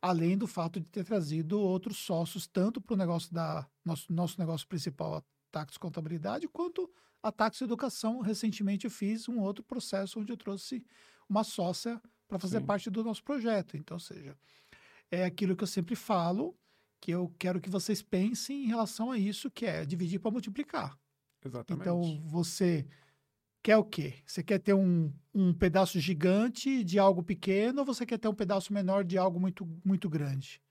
além do fato de ter trazido outros sócios tanto para o negócio da nosso, nosso negócio principal, a Tax Contabilidade, quanto a Tax Educação. Recentemente eu fiz um outro processo onde eu trouxe uma sócia para fazer Sim. parte do nosso projeto. Então, ou seja, é aquilo que eu sempre falo, que eu quero que vocês pensem em relação a isso, que é dividir para multiplicar. Exatamente. Então, você quer o quê? Você quer ter um, um pedaço gigante de algo pequeno ou você quer ter um pedaço menor de algo muito, muito grande?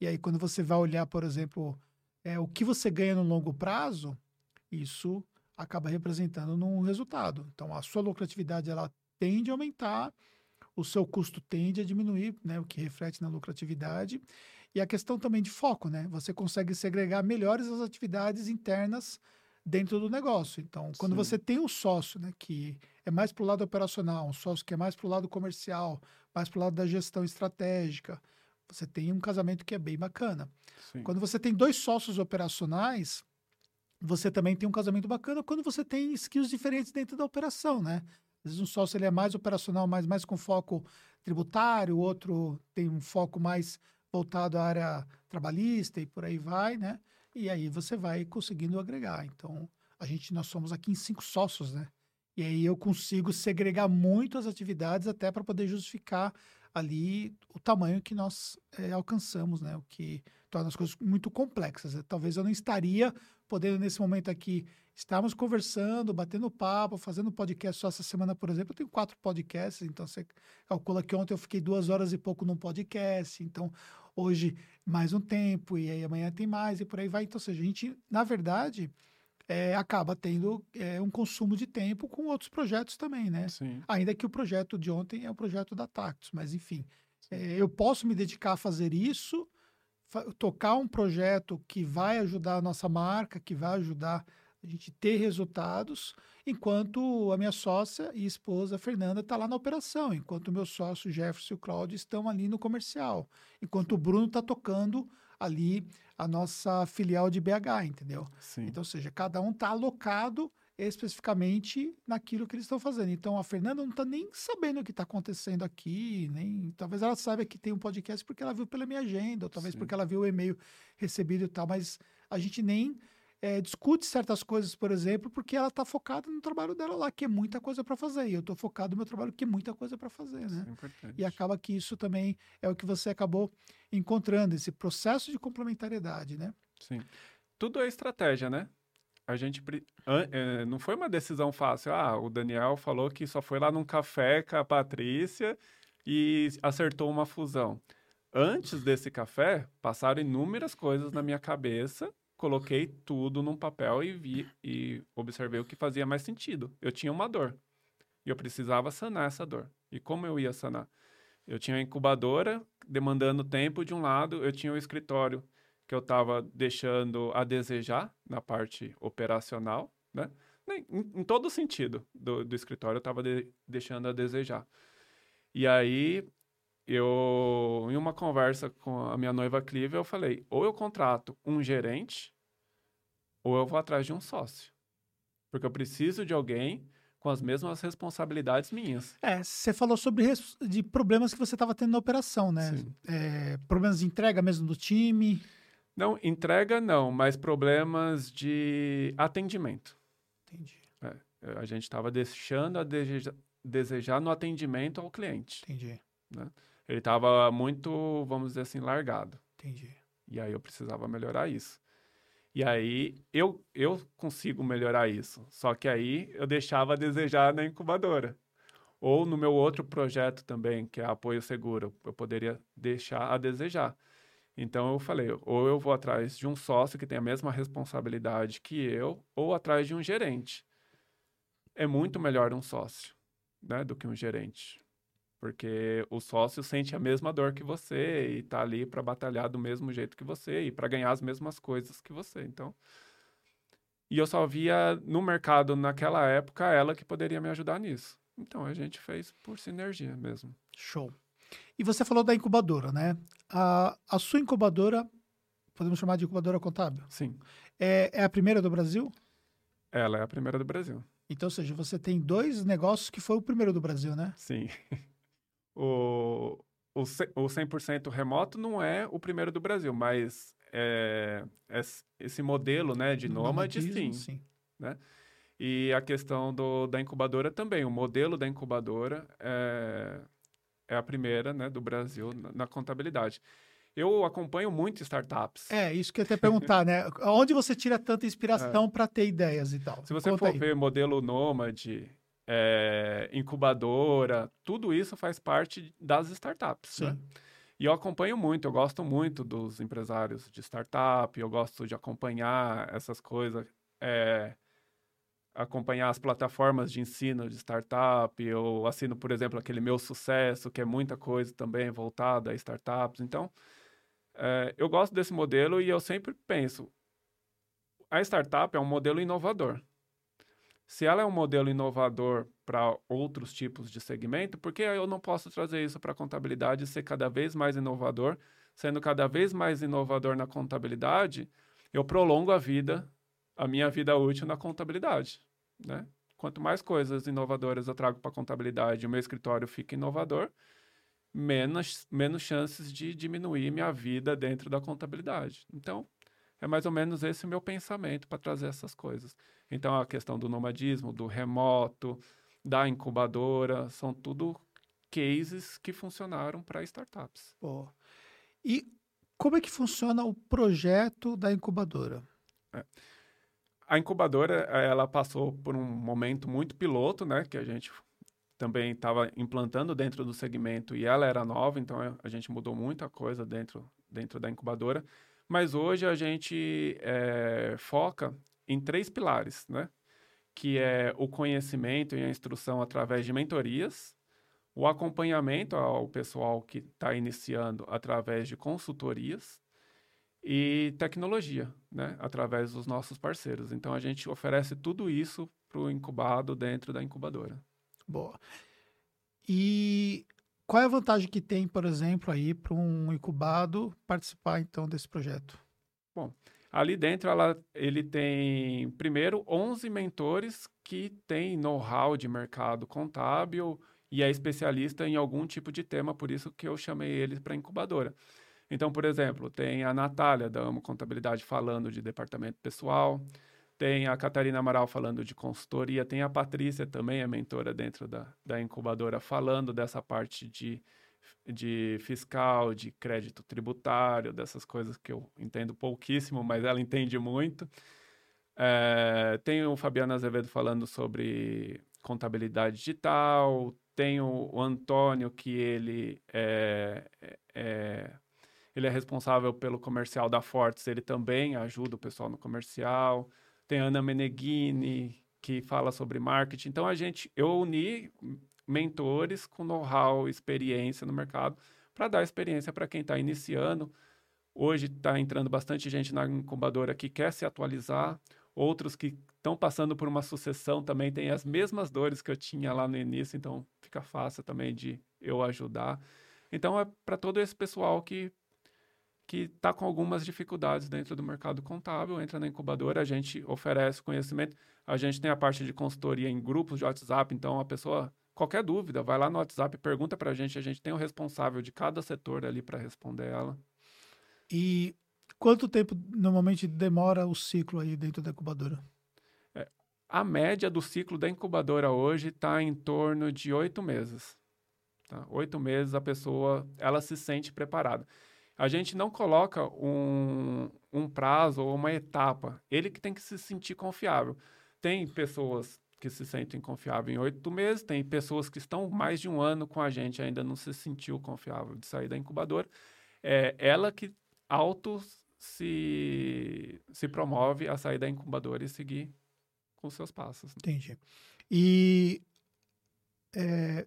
E aí, quando você vai olhar, por exemplo, é, o que você ganha no longo prazo, isso acaba representando num resultado. Então, a sua lucratividade ela tende a aumentar o seu custo tende a diminuir, né, o que reflete na lucratividade. E a questão também de foco, né? Você consegue segregar melhores as atividades internas dentro do negócio. Então, quando Sim. você tem um sócio, né, que é mais para o lado operacional, um sócio que é mais para o lado comercial, mais para o lado da gestão estratégica, Você tem um casamento que é bem bacana. Sim. Quando você tem dois sócios operacionais, você também tem um casamento bacana quando você tem skills diferentes dentro da operação, né? Às vezes um sócio ele é mais operacional, mas mais com foco tributário, o outro tem um foco mais voltado à área trabalhista e por aí vai, né? E aí você vai conseguindo agregar. Então, a gente, nós somos aqui em cinco sócios, né? E aí eu consigo segregar muito as atividades até para poder justificar ali o tamanho que nós é, alcançamos, né? O que torna as coisas muito complexas. Talvez eu não estaria podendo, nesse momento aqui, estarmos conversando, batendo papo, fazendo podcast só essa semana, por exemplo. Eu tenho quatro podcasts, então você calcula que ontem eu fiquei duas horas e pouco num podcast, então hoje mais um tempo, e aí amanhã tem mais, e por aí vai. Então, ou seja, a gente, na verdade é, acaba tendo é, um consumo de tempo com outros projetos também, né? Sim. Ainda que o projeto de ontem é o projeto da Tactus, mas enfim, é, eu posso me dedicar a fazer isso, tocar um projeto que vai ajudar a nossa marca, que vai ajudar a gente ter resultados, enquanto a minha sócia e esposa Fernanda está lá na operação, enquanto o meu sócio Jefferson e o Cláudio estão ali no comercial, enquanto o Bruno está tocando ali a nossa filial de BH, entendeu? Sim. Então, ou seja, cada um está alocado especificamente naquilo que eles estão fazendo. Então, a Fernanda não está nem sabendo o que está acontecendo aqui, nem talvez ela saiba que tem um podcast porque ela viu pela minha agenda, ou talvez Sim. porque ela viu o e-mail recebido e tal, mas a gente nem é, discute certas coisas, por exemplo, porque ela está focada no trabalho dela lá, que é muita coisa para fazer. E eu estou focado no meu trabalho, que é muita coisa para fazer, né? É e acaba que isso também é o que você acabou encontrando, esse processo de complementariedade, né? Sim. Tudo é estratégia, né? A gente é, não foi uma decisão fácil. Ah, o Daniel falou que só foi lá num café com a Patrícia e acertou uma fusão. Antes desse café, passaram inúmeras coisas na minha cabeça coloquei tudo num papel e vi e observei o que fazia mais sentido. Eu tinha uma dor e eu precisava sanar essa dor. E como eu ia sanar? Eu tinha a incubadora demandando tempo de um lado, eu tinha o escritório que eu estava deixando a desejar na parte operacional, né? Em, em todo sentido do, do escritório eu estava de, deixando a desejar. E aí eu, em uma conversa com a minha noiva Clive, eu falei: ou eu contrato um gerente, ou eu vou atrás de um sócio. Porque eu preciso de alguém com as mesmas responsabilidades minhas. É, você falou sobre de problemas que você estava tendo na operação, né? É, problemas de entrega mesmo do time. Não, entrega não, mas problemas de atendimento. Entendi. É, a gente estava deixando a desejar, no atendimento ao cliente. Entendi. Né? Ele estava muito, vamos dizer assim, largado. Entendi. E aí eu precisava melhorar isso. E aí eu, eu consigo melhorar isso. Só que aí eu deixava a desejar na incubadora. Ou no meu outro projeto também, que é apoio seguro, eu poderia deixar a desejar. Então eu falei, ou eu vou atrás de um sócio que tem a mesma responsabilidade que eu, ou atrás de um gerente. É muito melhor um sócio, né, do que um gerente. Porque o sócio sente a mesma dor que você e tá ali para batalhar do mesmo jeito que você e para ganhar as mesmas coisas que você. Então, e eu só via no mercado naquela época ela que poderia me ajudar nisso. Então a gente fez por sinergia mesmo. Show. E você falou da incubadora, né? A, a sua incubadora, podemos chamar de incubadora contábil? Sim. É, é a primeira do Brasil? Ela é a primeira do Brasil. Então, ou seja, você tem dois negócios que foi o primeiro do Brasil, né? Sim. o, o, o 100% remoto não é o primeiro do Brasil, mas é, é esse modelo né, de nômade, sim. sim. Né? E a questão do, da incubadora também. O modelo da incubadora é, é a primeira né, do Brasil na, na contabilidade. Eu acompanho muito startups. É, isso que eu ia até perguntar, né? Onde você tira tanta inspiração é. para ter ideias e tal? Se você Conta for aí. ver modelo nômade, é, incubadora, tudo isso faz parte das startups. Né? E eu acompanho muito, eu gosto muito dos empresários de startup, eu gosto de acompanhar essas coisas, é, acompanhar as plataformas de ensino de startup. Eu assino, por exemplo, aquele Meu Sucesso, que é muita coisa também voltada a startups. Então, é, eu gosto desse modelo e eu sempre penso: a startup é um modelo inovador. Se ela é um modelo inovador para outros tipos de segmento, por que eu não posso trazer isso para a contabilidade e ser cada vez mais inovador sendo cada vez mais inovador na contabilidade, eu prolongo a vida, a minha vida útil na contabilidade, né? Quanto mais coisas inovadoras eu trago para a contabilidade o meu escritório fica inovador, menos, menos chances de diminuir minha vida dentro da contabilidade. Então, é mais ou menos esse o meu pensamento para trazer essas coisas. Então, a questão do nomadismo, do remoto, da incubadora, são tudo cases que funcionaram para startups. Pô. E como é que funciona o projeto da incubadora? É a incubadora, eh, ela passou por um momento muito piloto, né? Que a gente também estava implantando dentro do segmento e ela era nova, então eh, a gente mudou muita coisa dentro, dentro da incubadora. Mas hoje a gente é, foca em três pilares, né? Que é o conhecimento e a instrução através de mentorias, o acompanhamento ao pessoal que está iniciando através de consultorias e tecnologia, né, através dos nossos parceiros. Então a gente oferece tudo isso para o incubado dentro da incubadora. Boa. E qual é a vantagem que tem, por exemplo, aí para um incubado participar então desse projeto? Bom, ali dentro ela, ele tem primeiro 11 mentores que têm know-how de mercado contábil e é especialista em algum tipo de tema, por isso que eu chamei eles para incubadora. Então, por exemplo, tem a Natália da Amo Contabilidade falando de departamento pessoal, tem a Catarina Amaral falando de consultoria, tem a Patrícia também, é mentora dentro da, da incubadora, falando dessa parte de, de fiscal, de crédito tributário, dessas coisas que eu entendo pouquíssimo, mas ela entende muito. É, tem o Fabiano Azevedo falando sobre contabilidade digital, tem o, o Antônio, que ele é, é ele é responsável pelo comercial da Fortes, ele também ajuda o pessoal no comercial. Tem a Ana Meneghini, que fala sobre marketing. Então, a gente, eu uni mentores com know-how, experiência no mercado, para dar experiência para quem está iniciando. Hoje está entrando bastante gente na incubadora que quer se atualizar, outros que estão passando por uma sucessão também têm as mesmas dores que eu tinha lá no início, então fica fácil também de eu ajudar. Então é para todo esse pessoal que que está com algumas dificuldades dentro do mercado contábil, entra na incubadora, a gente oferece conhecimento, a gente tem a parte de consultoria em grupos de WhatsApp, então a pessoa, qualquer dúvida, vai lá no WhatsApp, pergunta para a gente, a gente tem o responsável de cada setor ali para responder ela. E quanto tempo normalmente demora o ciclo aí dentro da incubadora? É, a média do ciclo da incubadora hoje está em torno de oito meses. Tá? Oito meses a pessoa, ela se sente preparada a gente não coloca um, um prazo ou uma etapa. Ele que tem que se sentir confiável. Tem pessoas que se sentem confiáveis em oito meses, tem pessoas que estão mais de um ano com a gente ainda não se sentiu confiável de sair da incubadora. É ela que auto se, se promove a sair da incubadora e seguir com seus passos. Entendi. E é,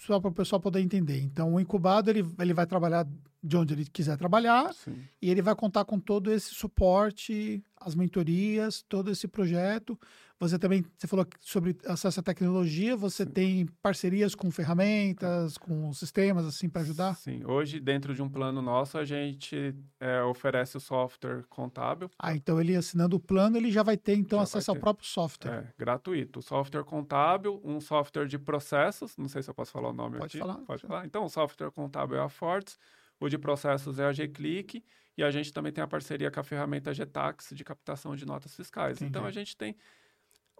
só para o pessoal poder entender. Então, o incubado ele, ele vai trabalhar de onde ele quiser trabalhar Sim. e ele vai contar com todo esse suporte, as mentorias, todo esse projeto. Você também, você falou sobre acesso à tecnologia, você Sim. tem parcerias com ferramentas, com sistemas assim para ajudar? Sim, hoje dentro de um plano nosso a gente é, oferece o software contábil. Ah, então ele assinando o plano, ele já vai ter então já acesso ao próprio software. É, gratuito. Software contábil, um software de processos, não sei se eu posso falar o nome Pode aqui. falar. Pode falar. Então, o software contábil é a Fortes, o de processos é a G-Click e a gente também tem a parceria com a ferramenta Getax de captação de notas fiscais. Entendi. Então, a gente tem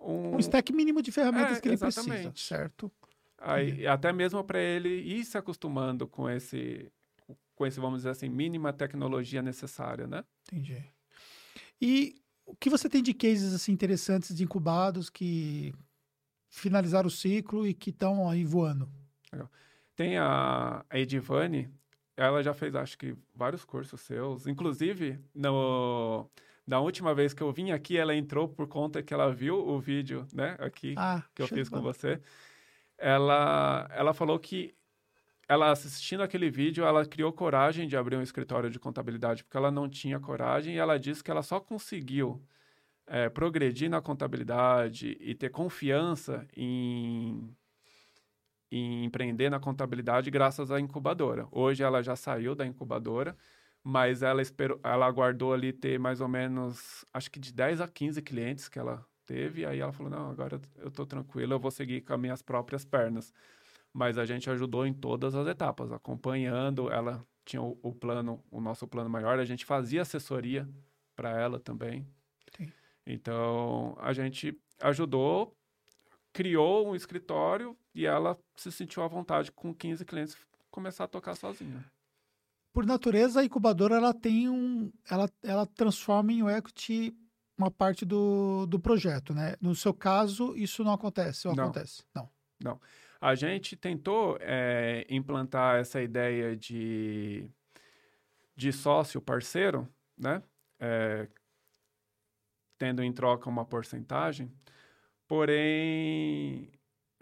um... um stack mínimo de ferramentas é, que ele exatamente. precisa, certo? Aí, até mesmo para ele ir se acostumando com esse, com esse, vamos dizer assim, mínima tecnologia necessária, né? Entendi. E o que você tem de cases assim interessantes de incubados que finalizaram o ciclo e que estão aí voando? Tem a, a Edivane, ela já fez, acho que, vários cursos seus. Inclusive, no, na última vez que eu vim aqui, ela entrou por conta que ela viu o vídeo, né, aqui, ah, que eu fiz com você. Ela, ela falou que ela assistindo aquele vídeo, ela criou coragem de abrir um escritório de contabilidade, porque ela não tinha coragem, e ela disse que ela só conseguiu é, progredir na contabilidade e ter confiança em em empreender na contabilidade graças à incubadora. Hoje ela já saiu da incubadora, mas ela esperou, ela aguardou ali ter mais ou menos, acho que de 10 a 15 clientes que ela teve, aí ela falou: "Não, agora eu estou tranquila, eu vou seguir com as minhas próprias pernas". Mas a gente ajudou em todas as etapas, acompanhando, ela tinha o, o plano, o nosso plano maior, a gente fazia assessoria para ela também. Sim. Então, a gente ajudou, criou um escritório e ela se sentiu à vontade com 15 clientes começar a tocar sozinha. Por natureza, a incubadora ela tem um, ela, ela transforma em equity uma parte do, do projeto, né? No seu caso, isso não acontece ou não. acontece? Não. Não. A gente tentou é, implantar essa ideia de, de sócio parceiro, né? É, tendo em troca uma porcentagem, porém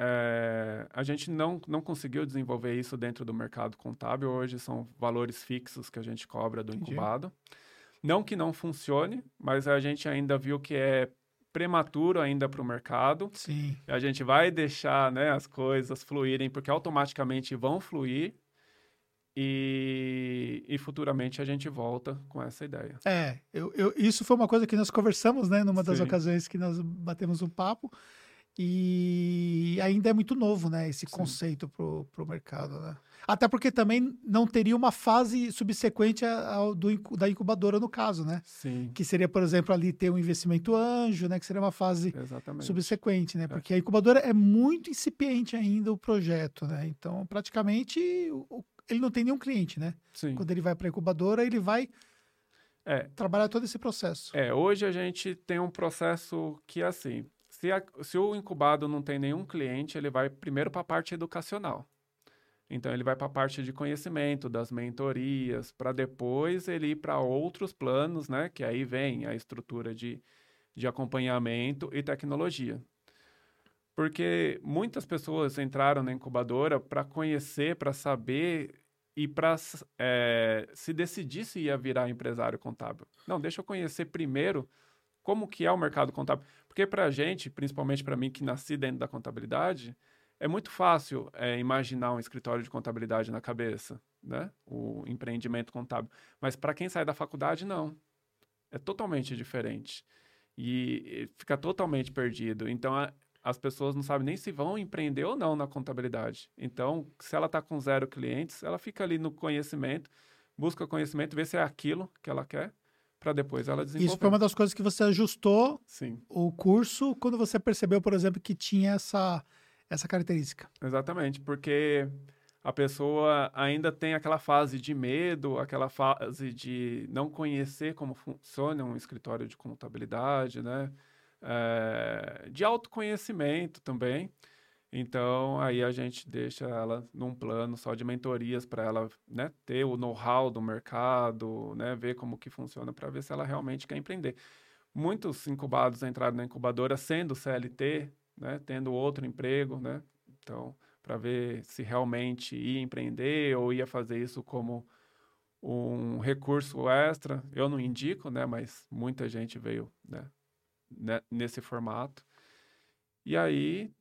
é, a gente não, não conseguiu desenvolver isso dentro do mercado contábil. Hoje são valores fixos que a gente cobra do incubado. Entendi. Não que não funcione, mas a gente ainda viu que é prematuro ainda para o mercado. Sim. A gente vai deixar né, as coisas fluírem, porque automaticamente vão fluir. E, e, futuramente a gente volta com essa ideia. É, eu, eu, isso foi uma coisa que nós conversamos, né, numa das Sim. ocasiões que nós batemos um papo. E ainda é muito novo, né, esse Sim. conceito para o mercado, né? Até porque também não teria uma fase subsequente ao do, da incubadora, no caso, né? Sim. Que seria, por exemplo, ali ter um investimento anjo, né? Que seria uma fase Exatamente. subsequente, né? É. Porque a incubadora é muito incipiente ainda o projeto, né? Então, praticamente, o, ele não tem nenhum cliente, né? Sim. Quando ele vai para a incubadora, ele vai é. trabalhar todo esse processo. É, hoje a gente tem um processo que é assim, se, a, se o incubado não tem nenhum cliente, ele vai primeiro para a parte educacional. Então, ele vai para a parte de conhecimento, das mentorias, para depois ele ir para outros planos, né? Que aí vem a estrutura de, de acompanhamento e tecnologia. Porque muitas pessoas entraram na incubadora para conhecer, para saber e para é, se decidir se ia virar empresário contábil. Não, deixa eu conhecer primeiro como que é o mercado contábil. Porque para a gente, principalmente para mim que nasci dentro da contabilidade, é muito fácil é, imaginar um escritório de contabilidade na cabeça, né? O empreendimento contábil. Mas para quem sai da faculdade, não. É totalmente diferente. E, e fica totalmente perdido. Então, a, as pessoas não sabem nem se vão empreender ou não na contabilidade. Então, se ela está com zero clientes, ela fica ali no conhecimento, busca conhecimento, vê se é aquilo que ela quer para depois ela desenvolver. Isso foi uma das coisas que você ajustou Sim. o curso quando você percebeu, por exemplo, que tinha essa, essa característica. Exatamente, porque a pessoa ainda tem aquela fase de medo, aquela fase de não conhecer como funciona um escritório de contabilidade, né? É, de autoconhecimento também. Então, aí a gente deixa ela num plano só de mentorias para ela né, ter o know-how do mercado, né, ver como que funciona para ver se ela realmente quer empreender. Muitos incubados entraram na incubadora sendo CLT, né, tendo outro emprego, né? Então, para ver se realmente ia empreender ou ia fazer isso como um recurso extra. Eu não indico, né, mas muita gente veio né, né nesse formato. E aí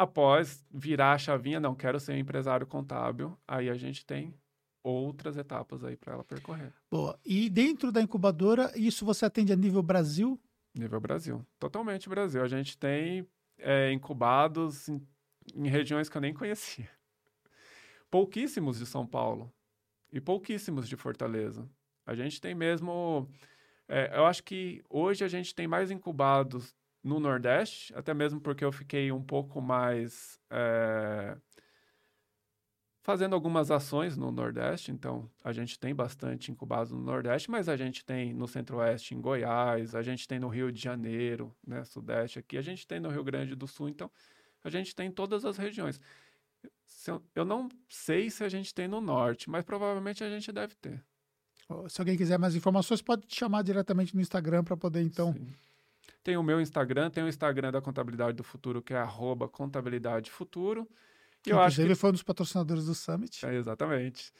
Após virar a chavinha, não quero ser um empresário contábil, aí a gente tem outras etapas aí para ela percorrer. Boa. E dentro da incubadora, isso você atende a nível Brasil? Nível Brasil. Totalmente Brasil. A gente tem é, incubados em, em regiões que eu nem conhecia. Pouquíssimos de São Paulo e pouquíssimos de Fortaleza. A gente tem mesmo. É, eu acho que hoje a gente tem mais incubados no Nordeste, até mesmo porque eu fiquei um pouco mais é, fazendo algumas ações no Nordeste, então a gente tem bastante incubado no Nordeste, mas a gente tem no Centro-Oeste, em Goiás, a gente tem no Rio de Janeiro, né, Sudeste aqui, a gente tem no Rio Grande do Sul, então a gente tem em todas as regiões. Eu não sei se a gente tem no Norte, mas provavelmente a gente deve ter. Se alguém quiser mais informações, pode te chamar diretamente no Instagram para poder, então, Sim. Tem o meu Instagram, tem o Instagram da Contabilidade do Futuro, que é arroba Contabilidade Futuro. E eu acho que ele foi um dos patrocinadores do Summit. É, exatamente.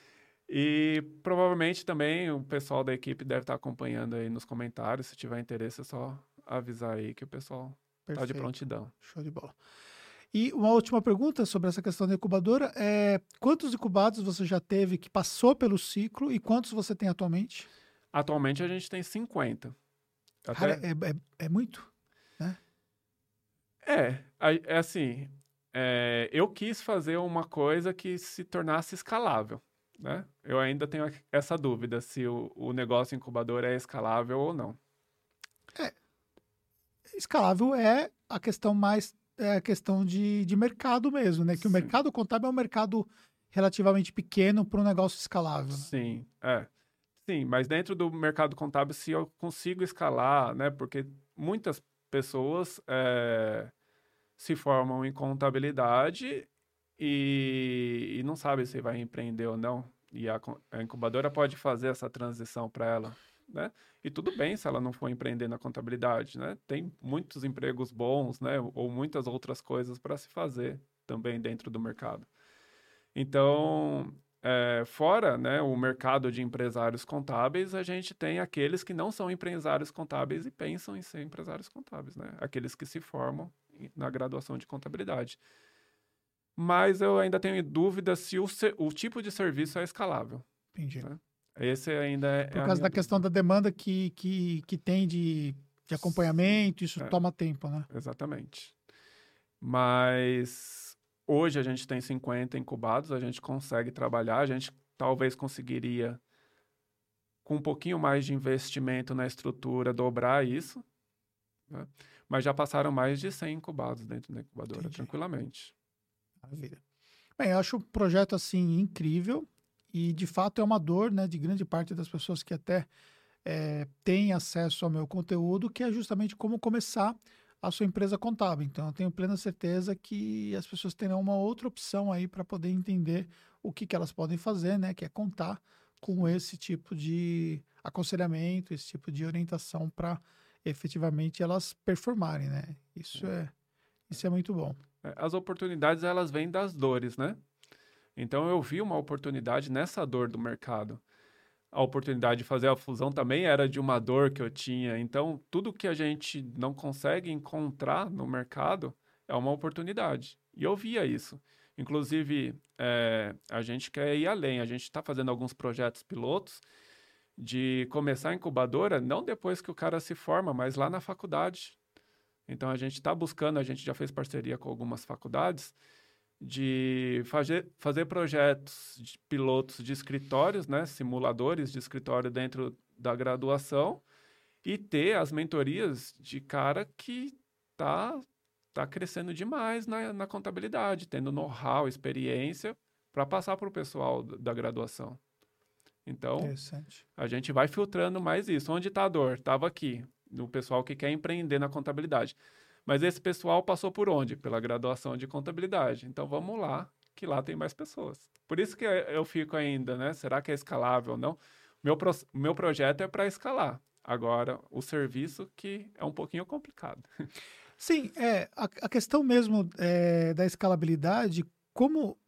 E provavelmente também o pessoal da equipe deve estar acompanhando aí nos comentários. Se tiver interesse, é só avisar aí que o pessoal está de prontidão. Show de bola. E uma última pergunta sobre essa questão da incubadora é quantos incubados você já teve que passou pelo ciclo e quantos você tem atualmente? Atualmente a gente tem 50. Até... Cara, é, é, é, muito, né? É, é assim, é, eu quis fazer uma coisa que se tornasse escalável, né? Eu ainda tenho essa dúvida se o, o negócio incubador é escalável ou não. É, escalável é a questão mais é a questão de, de mercado mesmo, né? Que Sim. o mercado contábil é um mercado relativamente pequeno para um negócio escalável. Né? Sim, é. Sim, mas dentro do mercado contábil, se eu consigo escalar, né? Porque muitas pessoas é, se formam em contabilidade e, e, não sabem se vai empreender ou não. E a, a incubadora pode fazer essa transição para ela né? E tudo bem se ela não for empreender na contabilidade, né? Tem muitos empregos bons, né? Ou muitas outras coisas para se fazer também dentro do mercado. Então, é, fora né, o mercado de empresários contábeis, a gente tem aqueles que não são empresários contábeis e pensam em ser empresários contábeis, né? Aqueles que se formam na graduação de contabilidade. Mas eu ainda tenho dúvida se o, o tipo de serviço é escalável. Entendi. Né? Esse ainda é. Por é causa da questão da demanda que, que, que tem de, de acompanhamento, isso é, toma tempo, né? Exatamente. Mas hoje a gente tem 50 incubados, a gente consegue trabalhar, a gente talvez conseguiria, com um pouquinho mais de investimento na estrutura, dobrar isso. Né? Mas já passaram mais de 100 incubados dentro da incubadora, Entendi. tranquilamente. Maravilha. Bem, eu acho o projeto assim incrível. E de fato é uma dor né, de grande parte das pessoas que até é, têm acesso ao meu conteúdo, que é justamente como começar a sua empresa contábil. Então, eu tenho plena certeza que as pessoas terão uma outra opção aí para poder entender o que, que elas podem fazer, né? Que é contar com esse tipo de aconselhamento, esse tipo de orientação para efetivamente elas performarem, né? Isso é, isso é muito bom. É, as oportunidades, elas vêm das dores, né? Então eu vi uma oportunidade nessa dor do mercado. A oportunidade de fazer a fusão também era de uma dor que eu tinha. Então, tudo que a gente não consegue encontrar no mercado é uma oportunidade. E eu via isso. Inclusive, é, a gente quer ir além. A gente está fazendo alguns projetos pilotos de começar a incubadora não depois que o cara se forma, mas lá na faculdade. Então, a gente está buscando, a gente já fez parceria com algumas faculdades de fazer, fazer projetos de pilotos de escritórios, né, simuladores de escritório dentro da graduação e ter as mentorias de cara que tá, tá crescendo demais na, na contabilidade, tendo know-how, experiência para passar para o pessoal da graduação. Então, a gente vai filtrando mais isso. Onde está a dor? Estava aqui, no pessoal que quer empreender na contabilidade. Mas esse pessoal passou por onde? Pela graduação de contabilidade. Então vamos lá, que lá tem mais pessoas. Por isso que eu fico ainda, né? Será que é escalável ou não? Meu, pro, meu projeto é para escalar. Agora, o serviço que é um pouquinho complicado. Sim, é, a, a questão mesmo é, da escalabilidade, como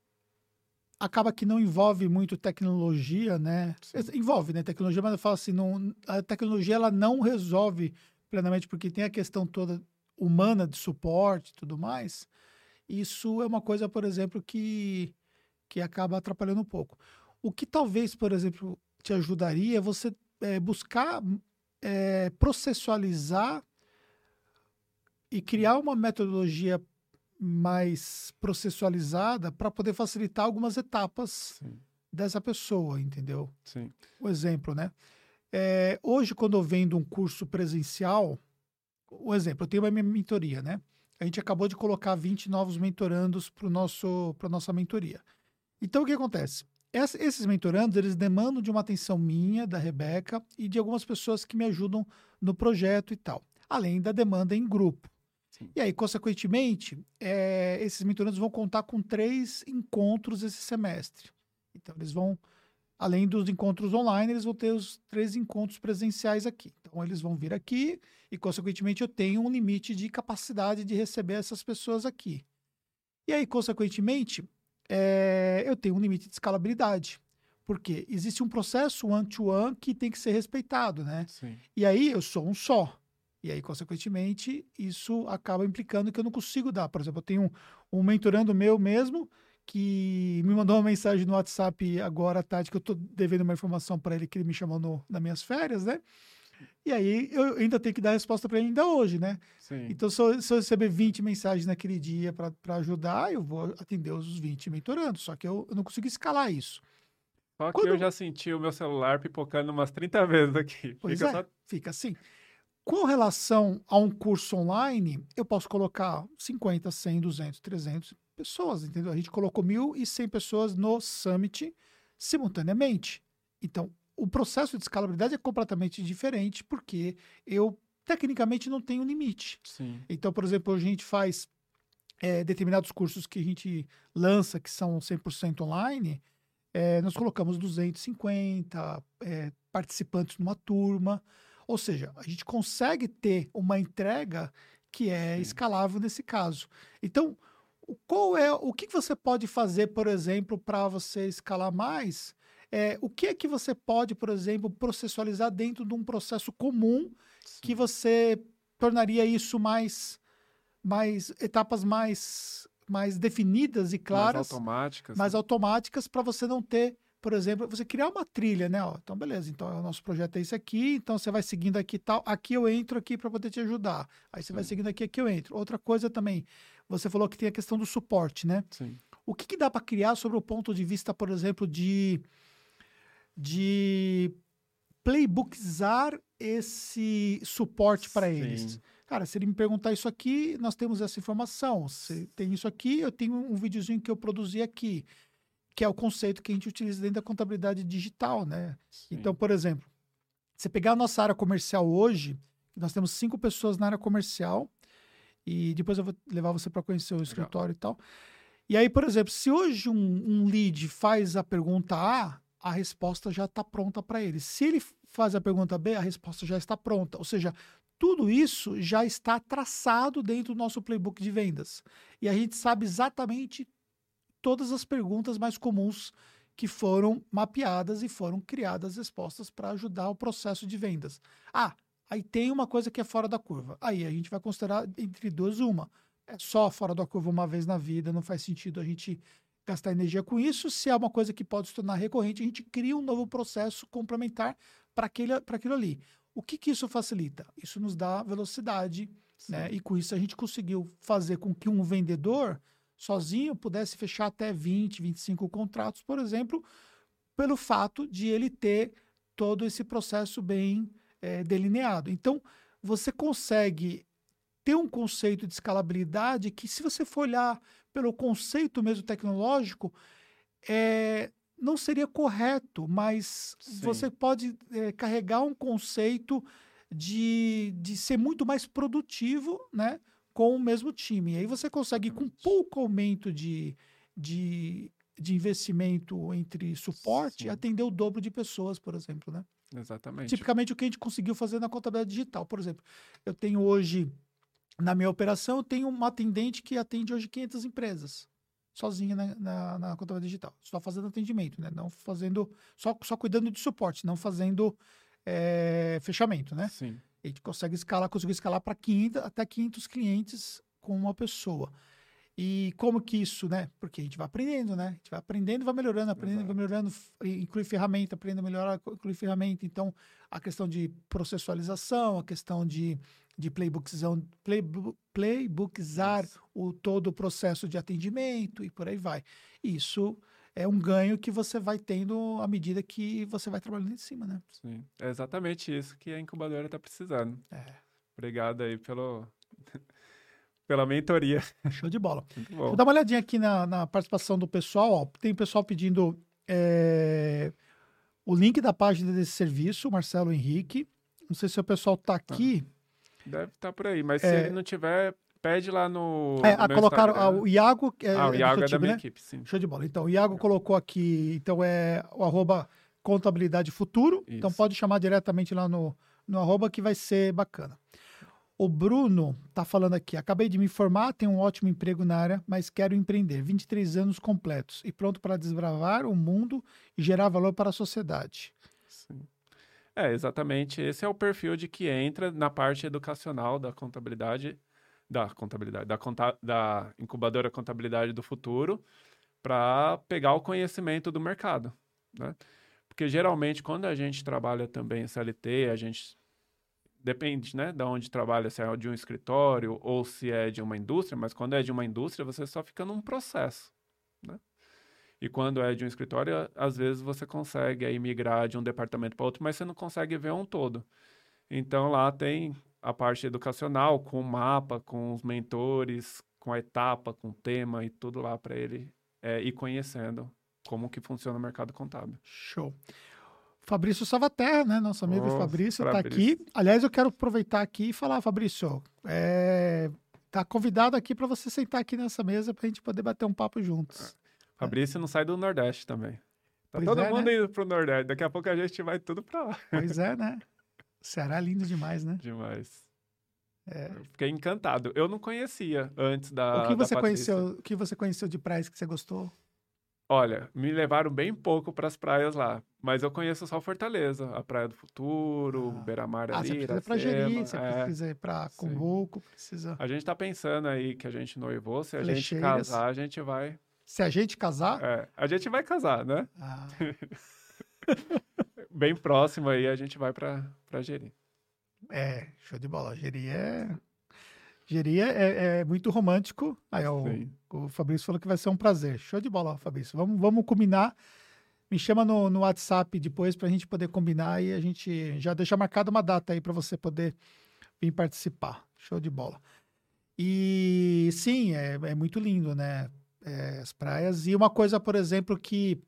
acaba que não envolve muito tecnologia, né? Sim. Envolve, né, tecnologia, mas eu falo assim, não, a tecnologia ela não resolve plenamente, porque tem a questão toda humana de suporte e tudo mais, isso é uma coisa, por exemplo, que, que acaba atrapalhando um pouco. O que talvez, por exemplo, te ajudaria é você é, buscar é, processualizar e criar uma metodologia mais processualizada para poder facilitar algumas etapas Sim. dessa pessoa, entendeu? Sim. O exemplo, né? É, hoje, quando eu vendo um curso presencial, o exemplo, eu tenho uma minha mentoria, né? A gente acabou de colocar 20 novos mentorandos para a nossa mentoria. Então, o que acontece? Essa, esses mentorandos, eles demandam de uma atenção minha, da Rebeca, e de algumas pessoas que me ajudam no projeto e tal. Além da demanda em grupo. Sim. E aí, consequentemente, é, esses mentorandos vão contar com três encontros esse semestre. Então, eles vão além dos encontros online, eles vão ter os três encontros presenciais aqui. Então, eles vão vir aqui e, consequentemente, eu tenho um limite de capacidade de receber essas pessoas aqui. E aí, consequentemente, é, eu tenho um limite de escalabilidade. Porque existe um processo one-to-one -one que tem que ser respeitado, né? Sim. E aí, eu sou um só. E aí, consequentemente, isso acaba implicando que eu não consigo dar. Por exemplo, eu tenho um, um mentorando meu mesmo que me mandou uma mensagem no WhatsApp agora à tarde que eu estou devendo uma informação para ele que ele me chamou no, nas minhas férias, né? E aí eu ainda tenho que dar a resposta para ele ainda hoje, né? Sim. Então, se eu, se eu, receber 20 mensagens naquele dia para ajudar, eu vou atender os 20 mentorando. Só que eu, eu não consigo escalar isso. Só Quando... que eu já senti o meu celular pipocando umas 30 vezes aqui. Pois fica é, só... fica assim. Com relação a um curso online, eu posso colocar 50, 100, 200, 300 pessoas, entendeu? A gente colocou 1.100 pessoas no Summit simultaneamente. Então, o processo de escalabilidade é completamente diferente, porque eu, tecnicamente, não tenho limite. Sim. Então, por exemplo, a gente faz é, determinados cursos que a gente lança, que são 100% online, é, nós colocamos 250 é, participantes numa turma. Ou seja, a gente consegue ter uma entrega que é Sim. escalável nesse caso. Então, qual é o que você pode fazer, por exemplo, para você escalar mais? É, o que é que você pode, por exemplo, processualizar dentro de um processo comum Sim. que você tornaria isso mais, mais etapas mais, mais definidas e claras, mais automáticas, mais né? automáticas para você não ter por exemplo, você criar uma trilha, né? Ó, então, beleza, então o nosso projeto é esse aqui, então você vai seguindo aqui tal, aqui eu entro aqui para poder te ajudar. Aí você Sim. vai seguindo aqui, aqui eu entro. Outra coisa também, você falou que tem a questão do suporte, né? Sim. O que, que dá para criar sobre o ponto de vista, por exemplo, de, de playbookizar esse suporte para eles? Cara, se ele me perguntar isso aqui, nós temos essa informação. Se tem isso aqui, eu tenho um videozinho que eu produzi aqui que é o conceito que a gente utiliza dentro da contabilidade digital, né? Sim. Então, por exemplo, você pegar a nossa área comercial hoje, nós temos cinco pessoas na área comercial, e depois eu vou levar você para conhecer o escritório Legal. e tal. E aí, por exemplo, se hoje um, um lead faz a pergunta A, a resposta já está pronta para ele. Se ele faz a pergunta B, a resposta já está pronta. Ou seja, tudo isso já está traçado dentro do nosso playbook de vendas. E a gente sabe exatamente todas as perguntas mais comuns que foram mapeadas e foram criadas respostas para ajudar o processo de vendas. Ah, aí tem uma coisa que é fora da curva. Aí a gente vai considerar entre duas uma. É só fora da curva uma vez na vida, não faz sentido a gente gastar energia com isso. Se é uma coisa que pode se tornar recorrente, a gente cria um novo processo complementar para aquilo ali. O que, que isso facilita? Isso nos dá velocidade, né? E com isso a gente conseguiu fazer com que um vendedor sozinho pudesse fechar até 20, 25 contratos, por exemplo, pelo fato de ele ter todo esse processo bem é, delineado. Então, você consegue ter um conceito de escalabilidade que, se você for olhar pelo conceito mesmo tecnológico, é, não seria correto, mas Sim. você pode é, carregar um conceito de, de ser muito mais produtivo, né? com o mesmo time. E aí você consegue, com pouco aumento de, de, de investimento entre suporte, Sim. atender o dobro de pessoas, por exemplo, né? Exatamente. Tipicamente o que a gente conseguiu fazer na contabilidade digital. Por exemplo, eu tenho hoje, na minha operação, eu tenho uma atendente que atende hoje 500 empresas, sozinha na, na, na contabilidade digital. Só fazendo atendimento, né? Não fazendo, só, só cuidando de suporte, não fazendo é, fechamento, né? Sim a gente consegue escalar, conseguiu escalar para 500, até 500 clientes com uma pessoa. E como que isso, né? Porque a gente vai aprendendo, né? A gente vai aprendendo, vai melhorando, aprendendo, Exato. vai melhorando, inclui ferramenta, aprende a melhorar, inclui ferramenta. Então, a questão de processualização, a questão de, de playbookizar, playbook, playbookizar o, todo o processo de atendimento e por aí vai. Isso é um ganho que você vai tendo à medida que você vai trabalhando em cima, né? Sim, é exatamente isso que a incubadora está precisando. É. Obrigado aí pelo, pela mentoria. Show de bola. Vou dar uma olhadinha aqui na, na participação do pessoal. Ó. Tem pessoal pedindo é, o link da página desse serviço, Marcelo Henrique. Não sei se o pessoal está aqui. Ah, deve estar tá por aí, mas é, se ele não tiver, Pede lá no. É, no colocaram a, o Iago. É, ah, o Iago é, da minha né? equipe, sim. Show de bola. Então, o Iago colocou aqui, então é o arroba contabilidade futuro. Então, Isso. Então pode chamar diretamente lá no, no arroba que vai ser bacana. O Bruno tá falando aqui, acabei de me formar, tenho um ótimo emprego na área, mas quero empreender. 23 anos completos e pronto para desbravar o mundo e gerar valor para a sociedade. Sim. É, exatamente. Esse é o perfil de que entra na parte educacional da contabilidade, da contabilidade, da, conta, da incubadora contabilidade do futuro, para pegar o conhecimento do mercado, né? Porque geralmente quando a gente trabalha também CLT, a gente depende, né, de onde trabalha, se é de um escritório ou se é de uma indústria, mas quando é de uma indústria, você só fica num processo, né? E quando é de um escritório, às vezes você consegue aí migrar de um departamento para outro, mas você não consegue ver um todo. Então lá tem a parte educacional, com o mapa, com os mentores, com a etapa, com o tema e tudo lá para ele é, ir conhecendo como que funciona o mercado contábil. Show. Fabrício Salvaterra, né? Nosso amigo oh, Fabrício está aqui. Aliás, eu quero aproveitar aqui e falar, Fabrício, é... tá convidado aqui para você sentar aqui nessa mesa para a gente poder bater um papo juntos. Fabrício é. não sai do Nordeste também. Tá pois todo é, mundo né? indo pro Nordeste. Daqui a pouco a gente vai tudo para lá. Pois é, né? Ceará é lindo demais, né? Demais. É. fiquei encantado. Eu não conhecia antes da. O que você conheceu? O que você conheceu de praias que você gostou? Olha, me levaram bem pouco para as praias lá, mas eu conheço só Fortaleza, a Praia do Futuro, ah. Beira-Mar ah, ali, você precisa para Jeri, você é, precisa ir para Cumbuco, precisa... A gente está pensando aí que a gente noivou, se a gente casar, a gente vai... Se a gente casar? É, a gente vai casar, né? Ah. bem próximo aí, a gente vai para Jeri. É, show de bola. Jeri é Geria é, é, muito romântico. Aí ó, o, o, Fabrício falou que vai ser um prazer. Show de bola, Fabrício. Vamos, vamos combinar. Me chama no, no WhatsApp depois para a gente poder combinar e a gente já deixa marcada uma data aí para você poder vir participar. Show de bola. E sim, é, é muito lindo, né? É, as praias. E uma coisa, por exemplo, que.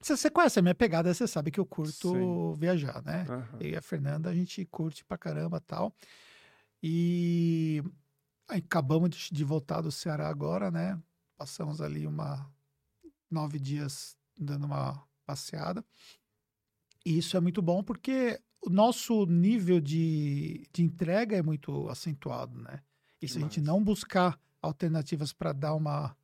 Se você conhece a minha pegada, você sabe que eu curto sim. viajar, né? Uhum. Eu e a Fernanda, a gente curte pra caramba tal. E acabamos de, de, voltar do Ceará agora, né? Passamos ali uma nove dias dando uma passeada. E isso é muito bom porque o nosso nível de, de entrega é muito acentuado, né? E se a gente não buscar alternativas para dar uma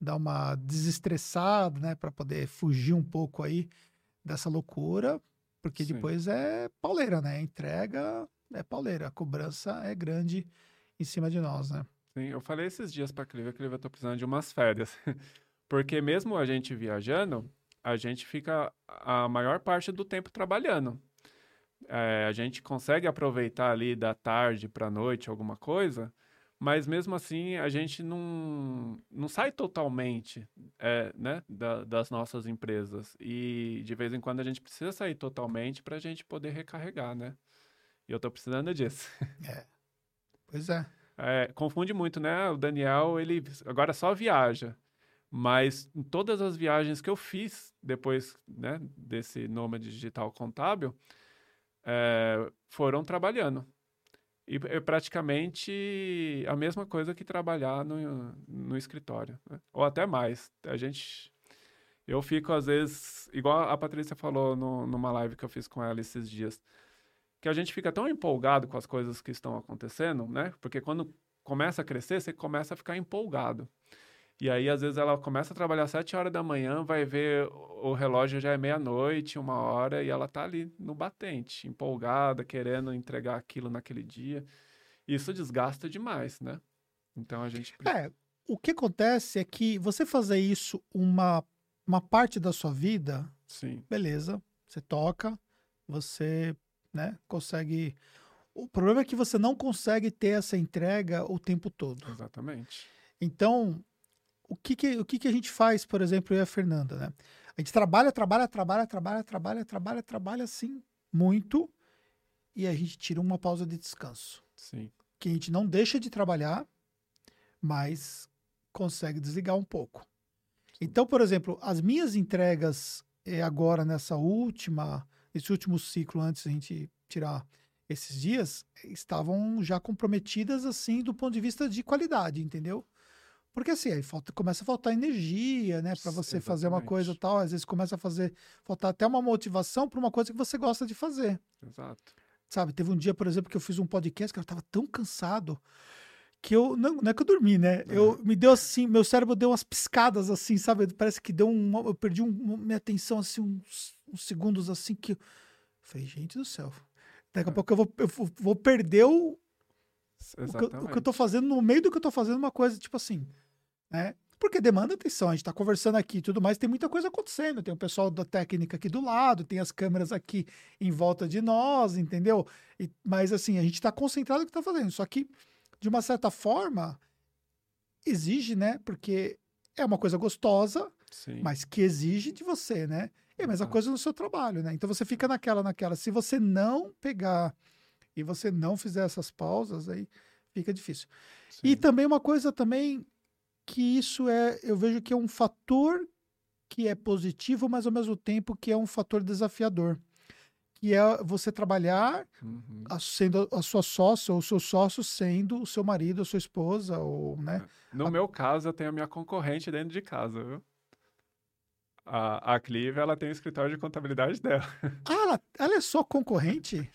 dar uma desestressada, né, para poder fugir um pouco aí dessa loucura, porque Sim. depois é pauleira, né? A entrega é pauleira, a cobrança é grande em cima de nós, né? Sim, eu falei esses dias para a Cliva que eu tô precisando de umas férias. Porque mesmo a gente viajando, a gente fica a maior parte do tempo trabalhando. É, a gente consegue aproveitar ali da tarde para noite alguma coisa, mas mesmo assim a gente não, não sai totalmente é, né, da, das nossas empresas. E de vez em quando a gente precisa sair totalmente para a gente poder recarregar, né? E eu estou precisando disso. É. Pois é. é. Confunde muito, né? O Daniel, ele agora só viaja. Mas em todas as viagens que eu fiz depois né, desse nômade digital contábil, é, foram trabalhando. E é praticamente a mesma coisa que trabalhar no, no escritório. Né? Ou até mais. A gente. Eu fico, às vezes, igual a Patrícia falou no, numa live que eu fiz com ela esses dias que a gente fica tão empolgado com as coisas que estão acontecendo, né? Porque quando começa a crescer, você começa a ficar empolgado. E aí, às vezes, ela começa a trabalhar sete horas da manhã, vai ver o relógio já é meia-noite, uma hora, e ela tá ali no batente, empolgada, querendo entregar aquilo naquele dia. Isso desgasta demais, né? Então a gente. É, o que acontece é que você fazer isso uma, uma parte da sua vida, Sim. beleza, você toca, você né? Consegue. O problema é que você não consegue ter essa entrega o tempo todo. Exatamente. Então, o que, que, o que, que a gente faz, por exemplo, eu e a Fernanda, né? A gente trabalha, trabalha, trabalha, trabalha, trabalha, trabalha, trabalha assim, muito, e a gente tira uma pausa de descanso. Sim. Que a gente não deixa de trabalhar, mas consegue desligar um pouco. Então, por exemplo, as minhas entregas é, agora nessa última esse último ciclo, antes a gente tirar esses dias, estavam já comprometidas, assim, do ponto de vista de qualidade, entendeu? Porque assim, aí falta, começa a faltar energia, né, para você Exatamente. fazer uma coisa tal, às vezes começa a fazer, faltar até uma motivação para uma coisa que você gosta de fazer. Exato. Sabe, teve um dia, por exemplo, que eu fiz um podcast que eu tava tão cansado que eu não, não é que eu dormi, né? É. Eu me deu assim, meu cérebro deu umas piscadas assim, sabe? Parece que deu um, eu perdi um, minha atenção assim uns uns segundos assim que falei, gente do céu. Daqui a é. pouco eu vou, eu vou perder o, o que, o, que, eu tô fazendo no meio do que eu tô fazendo, uma coisa tipo assim, né? Porque demanda atenção, a gente tá conversando aqui e tudo mais, tem muita coisa acontecendo. Tem o pessoal da técnica aqui do lado, tem as câmeras aqui em volta de nós, entendeu? E, mas assim, a gente tá concentrado no que tá fazendo. Só que, de uma certa forma, exige, né? Porque é uma coisa gostosa, Sim. mas que exige de você, né? É a mesma coisa no seu trabalho, né? Então você fica naquela, naquela. Se você não pegar e você não fizer essas pausas, aí fica difícil. Sim. E também uma coisa também que isso é, eu vejo que é um fator que é positivo, mas ao mesmo tempo que é um fator desafiador. Que é você trabalhar uhum. a, sendo a sua sócia ou o seu sócio sendo o seu marido, a sua esposa, ou, né? É. No a... meu caso, eu tenho a minha concorrente dentro de casa, viu? A, a Clive, ela tem o escritório de contabilidade dela. Ah, ela, ela é só concorrente?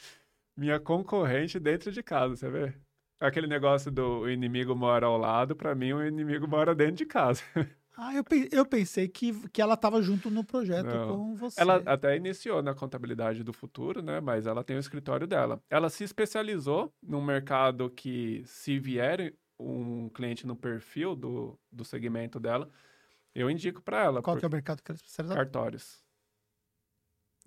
Minha concorrente dentro de casa, você vê? Aquele negócio do inimigo mora ao lado, para mim o inimigo mora dentro de casa. Ah, eu, eu pensei que, que ela estava junto no projeto Não. com você. Ela até iniciou na contabilidade do futuro, né? Mas ela tem o escritório dela. Ela se especializou num mercado que, se vier um cliente no perfil do, do segmento dela, eu indico para ela. Qual que é o mercado que ela especializada? Cartórios.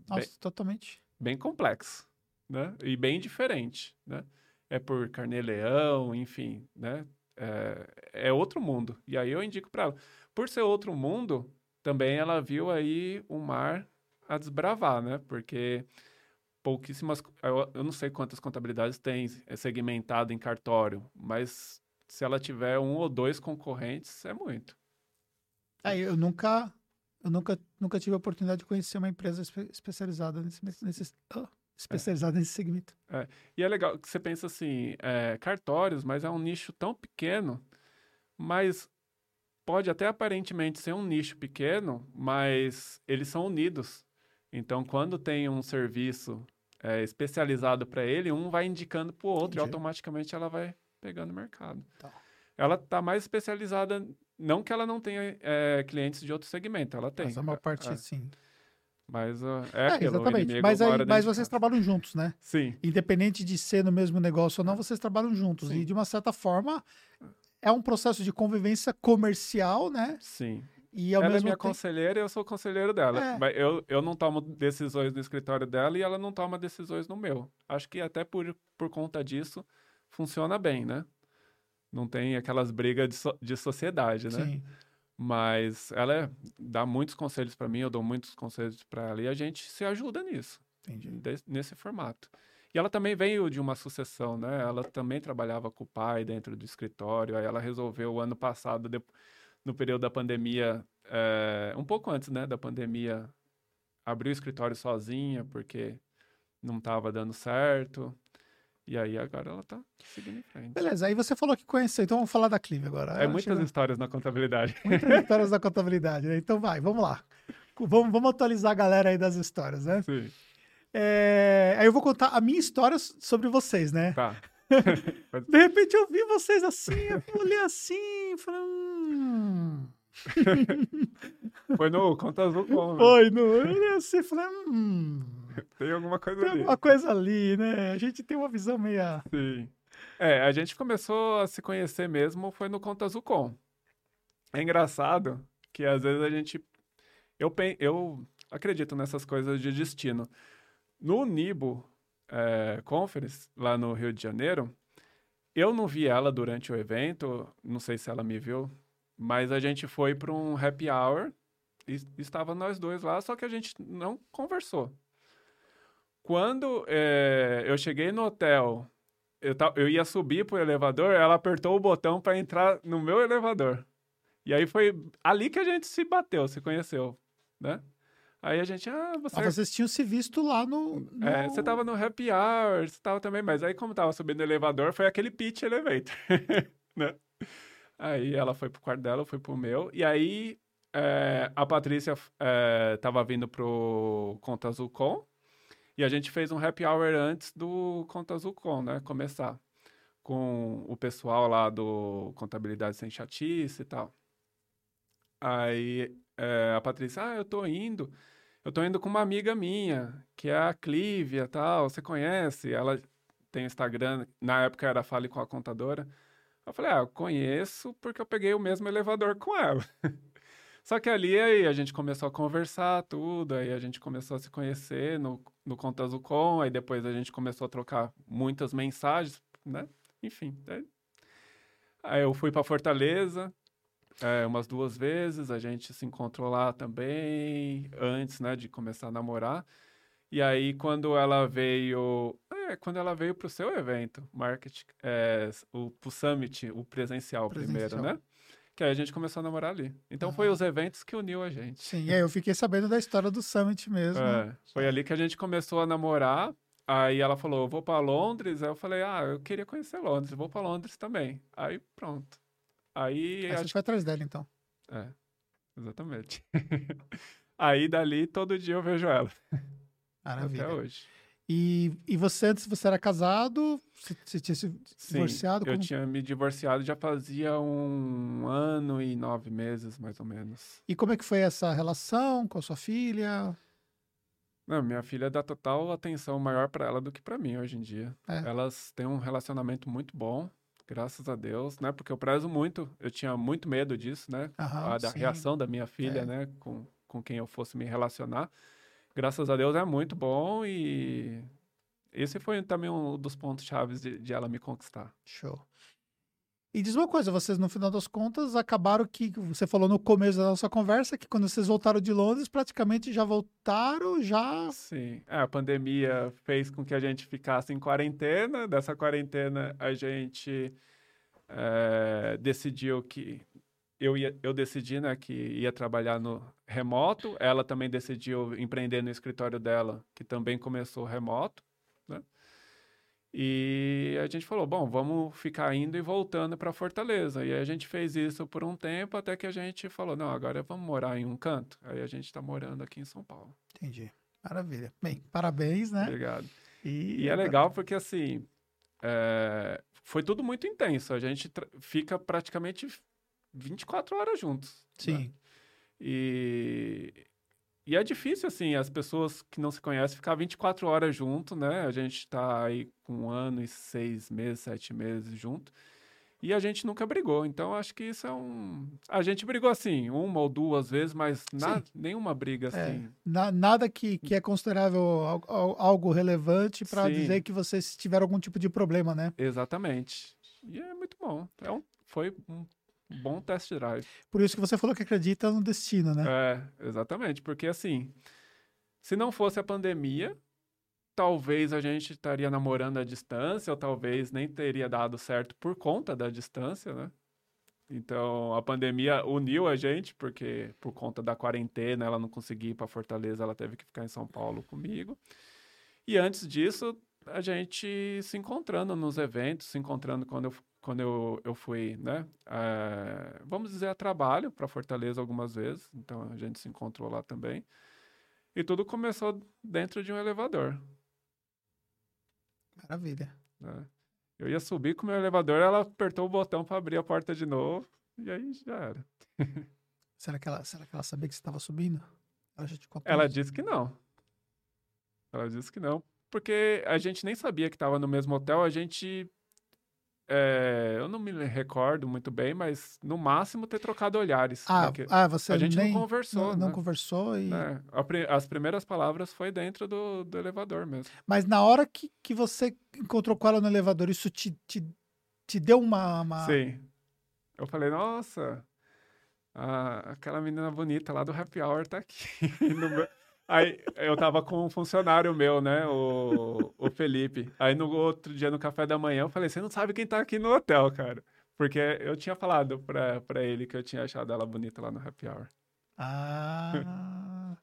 Nossa, bem, totalmente. Bem complexo, né? E bem diferente, né? É por carnê-leão, enfim, né? É, é, outro mundo. E aí eu indico para ela. Por ser outro mundo, também ela viu aí o mar a desbravar, né? Porque pouquíssimas... Eu, eu não sei quantas contabilidades tem é segmentado em cartório, mas se ela tiver um ou dois concorrentes, é muito. É, eu nunca, eu nunca, nunca tive a oportunidade de conhecer uma empresa espe especializada nesse, nesse oh, especializada é. nesse segmento. É. E é legal que você pensa assim, é, cartórios, mas é um nicho tão pequeno, mas pode até aparentemente ser um nicho pequeno, mas eles são unidos. Então, quando tem um serviço é, especializado para ele, um vai indicando para o outro Entendi. e automaticamente ela vai pegando mercado. Tá. Ela está mais especializada não que ela não tenha é, clientes de outro segmento, ela tem. Mas a maior parte, é. sim. Mas uh, é, é exatamente. Mas, aí, mas vocês trabalham juntos, né? Sim. Independente de ser no mesmo negócio ou não, vocês trabalham juntos. Sim. E de uma certa forma, é um processo de convivência comercial, né? Sim. E ela é é minha tempo... conselheira e eu sou conselheiro dela. É. Mas eu, eu não tomo decisões no escritório dela e ela não toma decisões no meu. Acho que até por, por conta disso funciona bem, né? Não tem aquelas brigas de, so, de sociedade, né? Sim. Mas ela é, dá muitos conselhos para mim, eu dou muitos conselhos para ela e a gente se ajuda nisso, de, nesse formato. E ela também veio de uma sucessão, né? Ela também trabalhava com o pai dentro do escritório. Aí ela resolveu, o ano passado, no período da pandemia, é, um pouco antes né, da pandemia, abrir o escritório sozinha, porque não estava dando certo. E aí agora ela tá seguindo em frente. Beleza, aí você falou que conheceu, então vamos falar da Clive agora. É muitas histórias na contabilidade. Muitas histórias na contabilidade, né? Então vai, vamos lá. Vamos, vamos atualizar a galera aí das histórias, né? Sim. É... Aí eu vou contar a minha história sobre vocês, né? Tá. De repente eu vi vocês assim, eu olhei assim, falei. Hum... Foi no Conta Azul como? Né? Foi, no. Eu olhei assim, falei. Hum... Tem alguma coisa tem ali. Tem alguma coisa ali, né? A gente tem uma visão meia. Sim. É, a gente começou a se conhecer mesmo foi no Conta Zucom. É engraçado que às vezes a gente. Eu, eu acredito nessas coisas de destino. No Nibo é, Conference, lá no Rio de Janeiro, eu não vi ela durante o evento, não sei se ela me viu, mas a gente foi para um happy hour e estava nós dois lá, só que a gente não conversou. Quando é, eu cheguei no hotel, eu, eu ia subir pro elevador, ela apertou o botão para entrar no meu elevador. E aí foi ali que a gente se bateu, se conheceu, né? Aí a gente, ah, você... Ah, vocês tinham se visto lá no... no... É, você tava no happy hour, você tava também, mas aí como tava subindo o elevador, foi aquele pitch elevator, né? Aí ela foi pro quarto dela, eu fui pro meu, e aí é, a Patrícia é, tava vindo pro Conta Azul Com, e a gente fez um happy hour antes do Conta Azul Com, né? Começar. Com o pessoal lá do Contabilidade Sem Chatice e tal. Aí é, a Patrícia, ah, eu tô indo. eu tô indo com uma amiga minha, que é a Clívia, tal, você conhece? Ela tem Instagram, na época era Fale com a Contadora. Eu falei, ah, eu conheço porque eu peguei o mesmo elevador com ela. Só que ali aí a gente começou a conversar tudo, aí a gente começou a se conhecer no, no Conta Com, aí depois a gente começou a trocar muitas mensagens, né? Enfim. Aí, aí eu fui para Fortaleza é, umas duas vezes, a gente se encontrou lá também, antes, né, de começar a namorar. E aí, quando ela veio. É, quando ela veio para o seu evento, marketing, é, o pro Summit, o presencial, presencial, primeiro, né? Que aí a gente começou a namorar ali. Então ah. foi os eventos que uniu a gente. Sim, é, eu fiquei sabendo da história do Summit mesmo. É, foi ali que a gente começou a namorar. Aí ela falou, vou para Londres. Aí eu falei, ah, eu queria conhecer Londres, vou para Londres também. Aí pronto. Aí. Aí a gente vai atrás dela, então. É, exatamente. aí dali todo dia eu vejo ela. Maravilha. Até hoje. E, e você, antes você era casado? Você, você tinha se Sim, divorciado? Eu tinha me divorciado já fazia um ano e nove meses, mais ou menos. E como é que foi essa relação com a sua filha? Não, minha filha dá total atenção maior para ela do que para mim hoje em dia. É. Elas têm um relacionamento muito bom, graças a Deus, né? Porque eu prezo muito, eu tinha muito medo disso, né? Aham, a da sim. reação da minha filha, é. né? Com, com quem eu fosse me relacionar graças a Deus é muito bom e esse foi também um dos pontos chaves de, de ela me conquistar. Show. E diz uma coisa, vocês no final das contas acabaram que você falou no começo da nossa conversa que quando vocês voltaram de Londres praticamente já voltaram já. Sim, é, a pandemia fez com que a gente ficasse em quarentena. Dessa quarentena a gente é, decidiu que eu, ia, eu decidi né, que ia trabalhar no remoto. Ela também decidiu empreender no escritório dela, que também começou remoto. Né? E a gente falou: bom, vamos ficar indo e voltando para Fortaleza. E a gente fez isso por um tempo, até que a gente falou: não, agora vamos morar em um canto. Aí a gente está morando aqui em São Paulo. Entendi. Maravilha. Bem, parabéns, né? Obrigado. E, e é legal porque, assim, é... foi tudo muito intenso. A gente fica praticamente 24 horas juntos. Né? Sim. Né? E, e é difícil, assim, as pessoas que não se conhecem ficar 24 horas junto, né? A gente está aí com um ano e seis meses, sete meses junto. E a gente nunca brigou. Então, acho que isso é um. A gente brigou assim, uma ou duas vezes, mas na... nenhuma briga é, assim. É, na, nada que, que é considerável algo relevante para dizer que vocês tiveram algum tipo de problema, né? Exatamente. E é muito bom. É um... Foi um bom test drive. Por isso que você falou que acredita no destino, né? É, exatamente. Porque assim, se não fosse a pandemia, talvez a gente estaria namorando à distância, ou talvez nem teria dado certo por conta da distância, né? Então, a pandemia uniu a gente, porque por conta da quarentena ela não conseguia ir para Fortaleza, ela teve que ficar em São Paulo comigo. E antes disso, a gente se encontrando nos eventos, se encontrando quando eu quando eu, eu fui, né? É, vamos dizer, a trabalho para Fortaleza algumas vezes. Então a gente se encontrou lá também. E tudo começou dentro de um elevador. Maravilha. Né? Eu ia subir com o meu elevador, ela apertou o botão para abrir a porta de novo. E aí já era. será, que ela, será que ela sabia que você estava subindo? Ela já te contou? Ela disse que não. Ela disse que não. Porque a gente nem sabia que estava no mesmo hotel. A gente é, eu não me recordo muito bem, mas no máximo ter trocado olhares. Ah, ah você A gente nem, não conversou. Não, né? não conversou e. É, as primeiras palavras foi dentro do, do, elevador mesmo. Mas na hora que, que você encontrou com ela no elevador, isso te, te, te deu uma, uma. Sim. Eu falei, nossa, a, aquela menina bonita lá do Happy Hour tá aqui. Aí eu tava com um funcionário meu, né? O, o Felipe. Aí no outro dia, no café da manhã, eu falei: Você não sabe quem tá aqui no hotel, cara. Porque eu tinha falado pra, pra ele que eu tinha achado ela bonita lá no happy hour. Ah.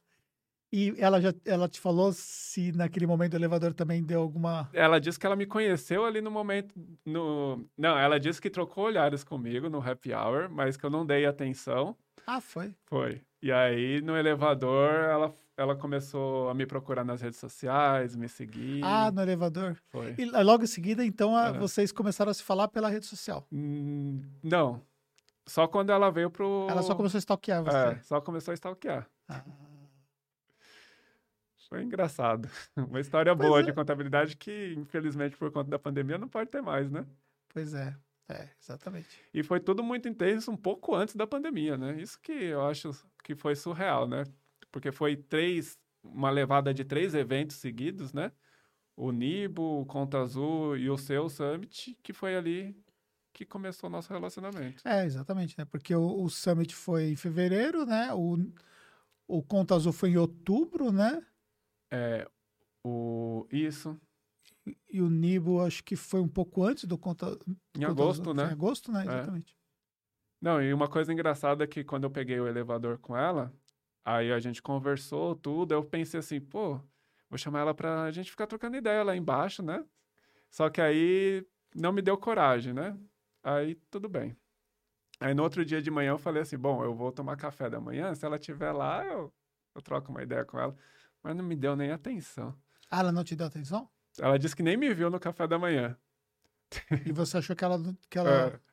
E ela já ela te falou se naquele momento o elevador também deu alguma. Ela disse que ela me conheceu ali no momento. No... Não, ela disse que trocou olhares comigo no happy hour, mas que eu não dei atenção. Ah, foi? Foi. E aí no elevador ela ela começou a me procurar nas redes sociais, me seguir. Ah, no elevador? Foi. E logo em seguida, então, a, vocês começaram a se falar pela rede social? Hum, não. Só quando ela veio pro... Ela só começou a stalkear você? É, só começou a stalkear. Ah. Foi engraçado. Uma história pois boa é. de contabilidade que, infelizmente, por conta da pandemia, não pode ter mais, né? Pois é. É, exatamente. E foi tudo muito intenso um pouco antes da pandemia, né? Isso que eu acho que foi surreal, né? Porque foi três, uma levada de três eventos seguidos, né? O Nibo, o Conta Azul e o seu Summit, que foi ali que começou o nosso relacionamento. É, exatamente, né? Porque o, o Summit foi em fevereiro, né? O, o Conta Azul foi em outubro, né? É, o... Isso. E o Nibo, acho que foi um pouco antes do Conta... Em conta agosto, Azul. né? Em agosto, né? É. Exatamente. É. Não, e uma coisa engraçada é que quando eu peguei o elevador com ela, aí a gente conversou tudo, eu pensei assim, pô, vou chamar ela pra gente ficar trocando ideia lá embaixo, né? Só que aí não me deu coragem, né? Aí tudo bem. Aí no outro dia de manhã eu falei assim, bom, eu vou tomar café da manhã, se ela estiver lá, eu, eu troco uma ideia com ela. Mas não me deu nem atenção. Ah, ela não te deu atenção? Ela disse que nem me viu no café da manhã. E você achou que ela... Que ela... É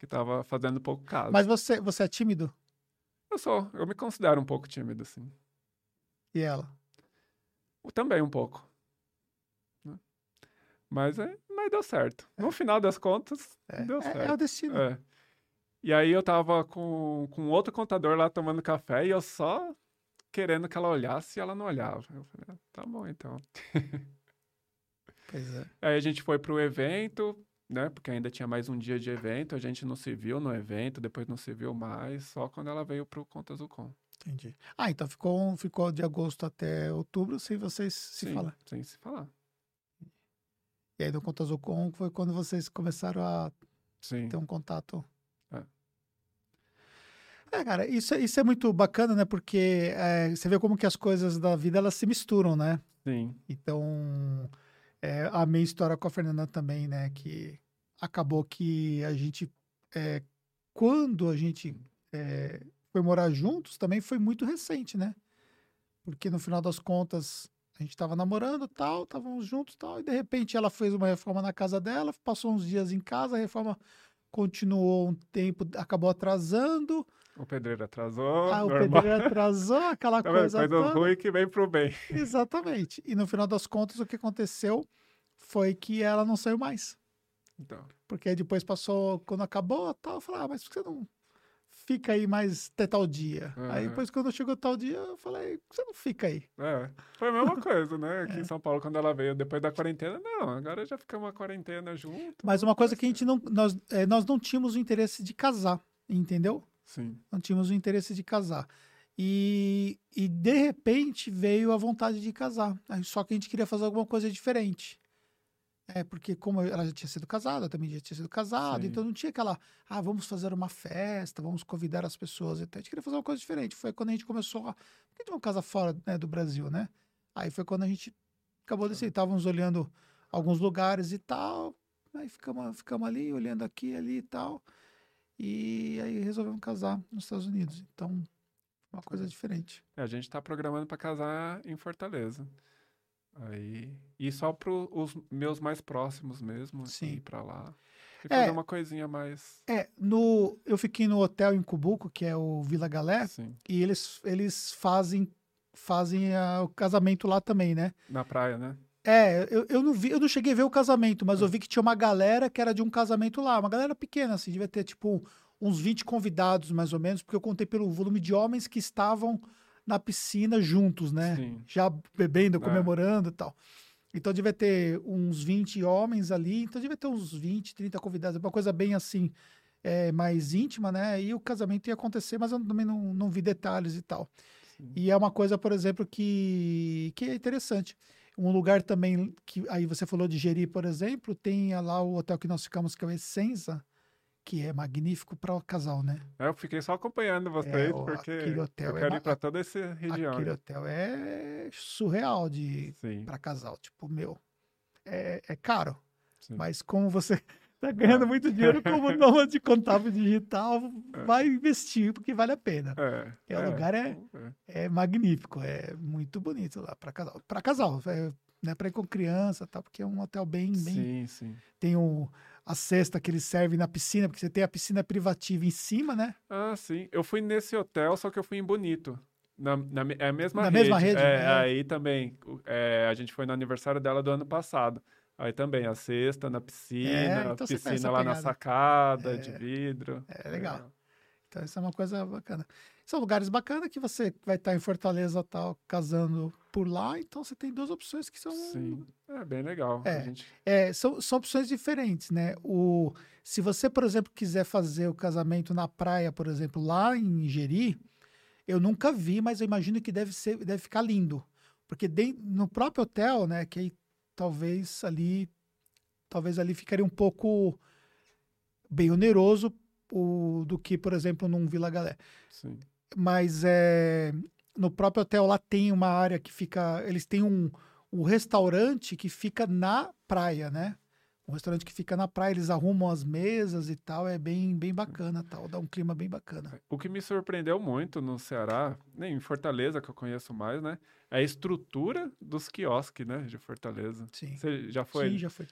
que tava fazendo pouco caso. Mas você, você é tímido? Eu sou. Eu me considero um pouco tímido, sim. E ela? Também um pouco. Né? Mas, é, mas deu certo. É. No final das contas, é. deu certo. É, é o destino. É. E aí eu tava com, com outro contador lá tomando café e eu só querendo que ela olhasse e ela não olhava. Eu falei, ah, tá bom então. Pois é. Aí a gente foi pro evento, né? Porque ainda tinha mais um dia de evento, a gente não se viu no evento, depois não se viu mais, só quando ela veio para o Contas do Com. Entendi. Ah, então ficou, ficou de agosto até outubro sem vocês se Sim, falar. Sem se falar. E aí no Contas do Com foi quando vocês começaram a Sim. ter um contato. É. É, cara, isso, isso é muito bacana, né? Porque é, você vê como que as coisas da vida elas se misturam, né? Sim. Então, é, a minha história com a Fernanda também, né? Que acabou que a gente, é, quando a gente é, foi morar juntos, também foi muito recente, né? Porque no final das contas a gente estava namorando tal, estávamos juntos tal, e de repente ela fez uma reforma na casa dela, passou uns dias em casa, a reforma continuou um tempo, acabou atrasando. O pedreiro atrasou. Ah, o pedreiro atrasou, aquela tá coisa. Coisa toda. ruim que vem pro bem. Exatamente. E no final das contas, o que aconteceu foi que ela não saiu mais. Então. Porque depois passou, quando acabou, tal, eu falei, ah, mas por que você não fica aí mais até tal dia? Uhum. Aí depois, quando chegou tal dia, eu falei, por que você não fica aí? É, foi a mesma coisa, né? Aqui é. em São Paulo, quando ela veio depois da quarentena, não, agora já ficamos uma quarentena junto. Mas uma coisa que a gente não, nós, é, nós não tínhamos o interesse de casar, entendeu? Sim. Não tínhamos o interesse de casar. E, e de repente veio a vontade de casar. Só que a gente queria fazer alguma coisa diferente. É, porque como ela já tinha sido casada, também já tinha sido casado, Sim. então não tinha aquela, ah, vamos fazer uma festa, vamos convidar as pessoas. Então, a gente queria fazer uma coisa diferente. Foi quando a gente começou a. Porque tem uma casa fora né, do Brasil, né? Aí foi quando a gente acabou de Estávamos olhando alguns lugares e tal. Aí ficamos, ficamos ali, olhando aqui, ali e tal. E aí resolvemos casar nos Estados Unidos. Então, uma coisa diferente. É, a gente está programando para casar em Fortaleza. Aí, e só para os meus mais próximos mesmo, assim, Sim. ir para lá. E fazer é, uma coisinha mais. É, no, eu fiquei no hotel em Cubuco, que é o Vila Galé, Sim. e eles, eles fazem, fazem a, o casamento lá também, né? Na praia, né? É, eu, eu não vi, eu não cheguei a ver o casamento, mas eu vi que tinha uma galera que era de um casamento lá, uma galera pequena, assim, devia ter tipo uns 20 convidados, mais ou menos, porque eu contei pelo volume de homens que estavam na piscina juntos, né? Sim. Já bebendo, é. comemorando e tal. Então devia ter uns 20 homens ali, então devia ter uns 20, 30 convidados, uma coisa bem assim, é, mais íntima, né? E o casamento ia acontecer, mas eu também não, não vi detalhes e tal. Sim. E é uma coisa, por exemplo, que, que é interessante. Um lugar também que aí você falou de Jeri, por exemplo, tem lá o hotel que nós ficamos, que é o Essenza, que é magnífico para o casal, né? É, eu fiquei só acompanhando vocês, é, porque eu quero é, ir para toda essa região. Aquele hotel é surreal de para casal. Tipo, meu, é, é caro. Sim. Mas como você tá ganhando muito dinheiro como nome de contábil digital, é. vai investir, porque vale a pena. É, o lugar é, é, magnífico, é muito bonito lá para casal. Para casal, é, né, para ir com criança, tá? Porque é um hotel bem, bem. Sim, sim. Tem um a cesta que eles servem na piscina, porque você tem a piscina privativa em cima, né? Ah, sim. Eu fui nesse hotel, só que eu fui em Bonito. Na, na, é a mesma Na rede. mesma rede, É, né? Aí também, é, a gente foi no aniversário dela do ano passado. Aí também, a cesta na piscina, É, a então conhece piscina a lá na sacada de vidro. É legal. Então, isso é uma coisa bacana. São lugares bacanas que você vai estar em Fortaleza tal, casando por lá, então você tem duas opções que são Sim, é bem legal. É. A gente, É, são, são opções diferentes, né? O, se você, por exemplo, quiser fazer o casamento na praia, por exemplo, lá em Jeri, eu nunca vi, mas eu imagino que deve ser, deve ficar lindo. Porque no próprio hotel, né, que aí talvez ali, talvez ali ficaria um pouco bem oneroso o, do que, por exemplo, num Vila Galé sim. mas é, no próprio hotel lá tem uma área que fica. Eles têm um, um restaurante que fica na praia, né? Um restaurante que fica na praia, eles arrumam as mesas e tal, é bem, bem bacana, tal, dá um clima bem bacana. O que me surpreendeu muito no Ceará, nem em Fortaleza, que eu conheço mais, né? É a estrutura dos quiosques, né? De Fortaleza. Sim. Você já foi? Sim, já foi.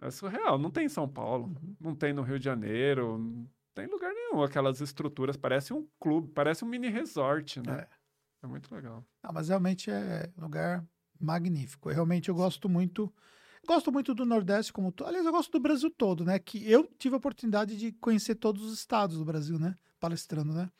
É surreal. Não tem em São Paulo, Uhum. não tem no Rio de Janeiro, não tem lugar nenhum. Aquelas estruturas, parece um clube, parece um mini resort, né? É, muito legal. Ah, mas realmente é um lugar magnífico. Eu, realmente eu gosto muito. Gosto muito do Nordeste como todo. Aliás, eu gosto do Brasil todo, né? Que eu tive a oportunidade de conhecer todos os estados do Brasil, né? Palestrando, né?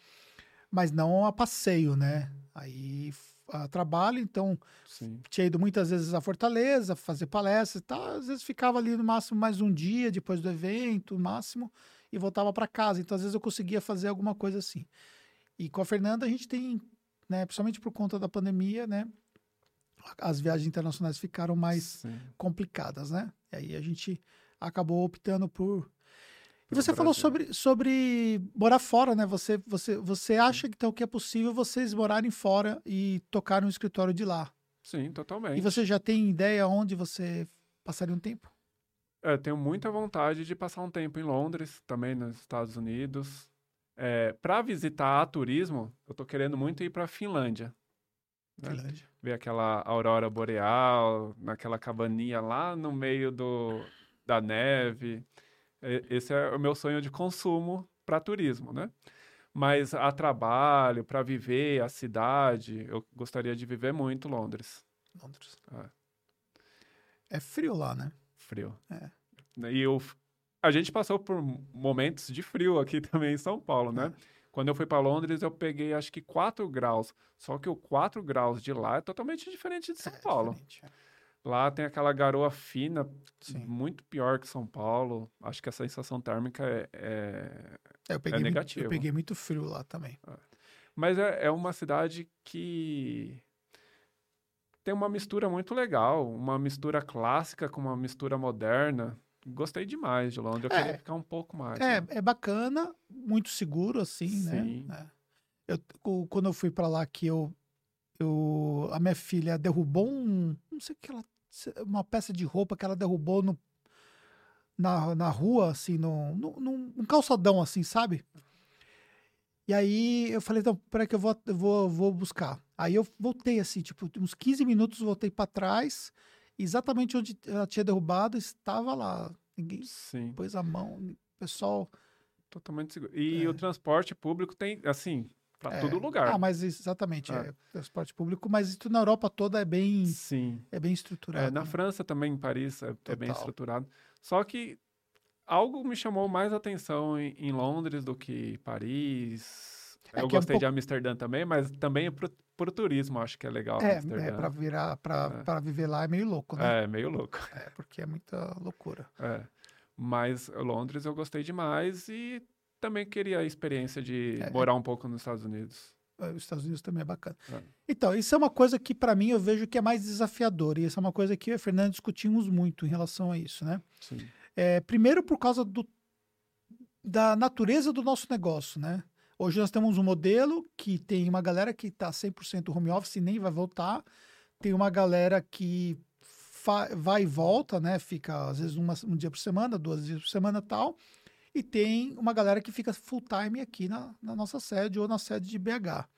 Mas não a passeio, né? Aí f- a trabalho, então Sim. tinha ido muitas vezes a Fortaleza fazer palestra e tal. Às vezes ficava ali no máximo mais um dia depois do evento, no máximo, e voltava para casa. Então, às vezes eu conseguia fazer alguma coisa assim. E com a Fernanda a gente tem, né, principalmente por conta da pandemia, né, as viagens internacionais ficaram mais Sim. complicadas, né? E aí a gente acabou optando por e você falou sobre, sobre morar fora, né? Você, você, você acha então que é possível vocês morarem fora e tocar no escritório de lá? Sim, totalmente. E você já tem ideia onde você passaria um tempo? É, tenho muita vontade de passar um tempo em Londres, também nos Estados Unidos. É, para visitar a turismo, eu tô querendo muito ir para Finlândia. Né? Ver aquela aurora boreal, naquela cabaninha lá no meio do, da neve. Esse é o meu sonho de consumo para turismo, né? Mas a trabalho, para viver a cidade, eu gostaria de viver muito Londres. Londres. É. É frio lá, né? Frio. É. E eu, a gente passou por momentos de frio aqui também em São Paulo, né? Quando eu fui para Londres, eu peguei acho que 4 graus. Só que o 4 graus de lá é totalmente diferente de São É Paulo. diferente, é. Lá tem aquela garoa fina, Sim. muito pior que São Paulo. Acho que a sensação térmica é. é- É, eu, peguei muito, negativo. eu peguei muito frio lá também. Mas é, é uma cidade que tem uma mistura muito legal, uma mistura clássica com uma mistura moderna. Gostei demais de Londres. Eu É. queria ficar um pouco mais. É, lá. é bacana, muito seguro, assim, Sim. né? É. Eu, quando eu fui pra lá, que eu, eu. A minha filha derrubou um. Não sei o que ela. Uma peça de roupa que ela derrubou no, na, na rua, assim, no, no, num, num calçadão, assim, sabe? E aí eu falei, então, peraí que eu vou, eu vou, vou buscar. Aí eu voltei, assim, tipo, uns 15 minutos, voltei pra trás, exatamente onde ela tinha derrubado, estava lá. Ninguém Sim, pôs a mão, o pessoal. totalmente seguro. E É. o transporte público tem, assim, para É. todo lugar. Ah, mas exatamente, É. é. transporte público, mas isso na Europa toda é bem, Sim. é bem estruturado. É, na né? França também, em Paris, é, é bem estruturado. Só que algo me chamou mais atenção em, em Londres do que Paris. É Eu é um gostei de pouco- Amsterdã também, mas também pro turismo, acho que é legal É, Amsterdã. é para virar, para É. para viver lá é meio louco, né? É, meio louco. É, porque é muita loucura. É. Mas Londres eu gostei demais e também queria a experiência de É. morar um pouco nos Estados Unidos. É, Os Estados Unidos também é bacana. É. Então, isso é uma coisa que para mim eu vejo que é mais desafiador e isso é uma coisa que eu e a Fernanda discutimos muito em relação a isso, né? Sim. É, primeiro por causa do, da natureza do nosso negócio, né? Hoje nós temos um modelo que tem uma galera que está 100% home office e nem vai voltar. Tem uma galera que vai e volta, né? Fica às vezes uma- um dia por semana, duas dias por semana tal. E tem uma galera que fica full time aqui na, na nossa sede ou na sede de BH.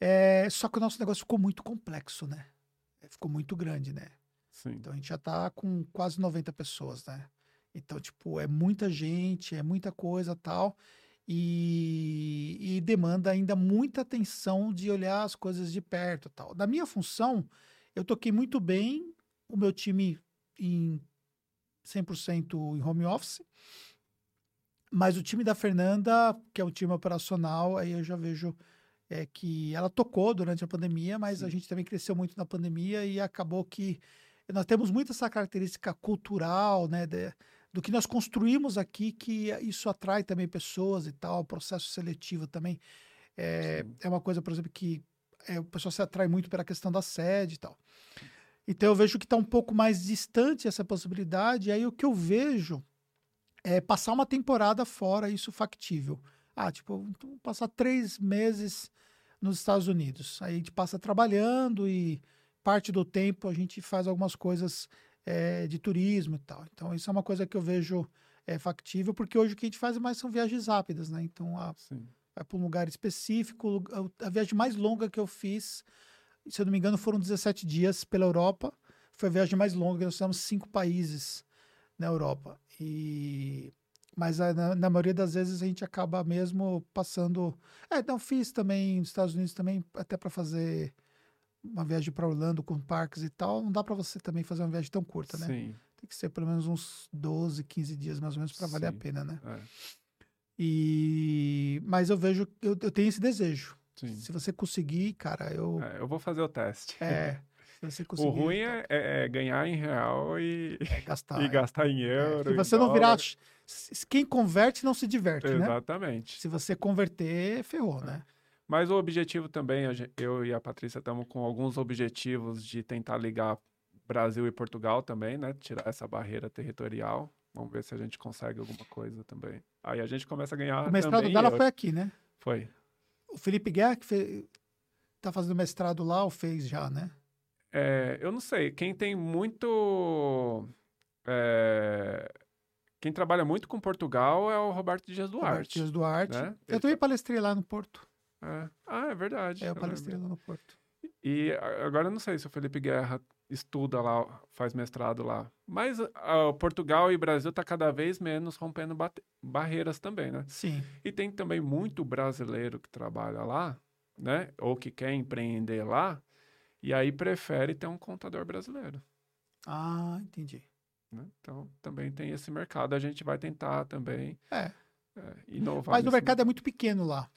É, só que o nosso negócio ficou muito complexo, né? Ficou muito grande, né? Sim. Então a gente já tá com quase 90 pessoas, né? Então, tipo, é muita gente, é muita coisa tal. E, e, demanda ainda muita atenção de olhar as coisas de perto tal. Da minha função, eu toquei muito bem o meu time em 100% em home office, mas o time da Fernanda, que é o time operacional, aí eu já vejo é, que ela tocou durante a pandemia, mas Sim. a gente também cresceu muito na pandemia e acabou que nós temos muito essa característica cultural, né, de, do que nós construímos aqui, que isso atrai também pessoas e tal, o processo seletivo também. É, é uma coisa, por exemplo, que é, o pessoal se atrai muito pela questão da sede e tal. Então eu vejo que está um pouco mais distante essa possibilidade, e aí o que eu vejo é passar uma temporada fora, isso factível. Ah, tipo, então, passar três meses nos Estados Unidos. Aí a gente passa trabalhando e parte do tempo a gente faz algumas coisas é, de turismo e tal. Então, isso é uma coisa que eu vejo é, factível, porque hoje o que a gente faz mais são viagens rápidas, né? Então, a, vai para um lugar específico. A, a, viagem mais longa que eu fiz, se eu não me engano, foram 17 dias pela Europa. Foi a viagem mais longa, nós fizemos cinco países na Europa. E mas na, na, maioria das vezes a gente acaba mesmo passando. É, então fiz também nos Estados Unidos também, até para fazer uma viagem para Orlando com parques e tal, não dá para você também fazer uma viagem tão curta, né? Sim. Tem que ser pelo menos uns 12, 15 dias mais ou menos para valer a pena, né? É. E mas eu vejo, eu, eu tenho esse desejo. Sim. Se você conseguir, cara, eu é, eu vou fazer o teste. É. o ruim é, é, é, ganhar em real e, é gastar, e gastar em é, euro. se você não virar. Quem converte não se diverte, Exatamente. né? Exatamente. Se você converter, ferrou, né? Mas o objetivo também, eu e a Patrícia estamos com alguns objetivos de tentar ligar Brasil e Portugal também, né? Tirar essa barreira territorial. Vamos ver se a gente consegue alguma coisa também. Aí a gente começa a ganhar. O mestrado dela eu... foi aqui, né? Foi. O Felipe Guerra, que fez... tá fazendo mestrado lá ou fez já, né? É, eu não sei. Quem tem muito. É... Quem trabalha muito com Portugal é o Roberto Dias Duarte. Roberto Dias Duarte. Né? Eu também tá... palestrei lá no Porto. É. Ah, é verdade. É, eu palestrei lá no Porto. E agora eu não sei se o Felipe Guerra estuda lá, faz mestrado lá. Mas uh, Portugal e Brasil tá cada vez menos rompendo barreiras também, né? Sim. E tem também muito brasileiro que trabalha lá, né? Ou que quer empreender lá, e aí prefere ter um contador brasileiro. Ah, entendi. Né? Então também tem esse mercado. A gente vai tentar também é. É, inovar. Mas o mercado é muito pequeno lá.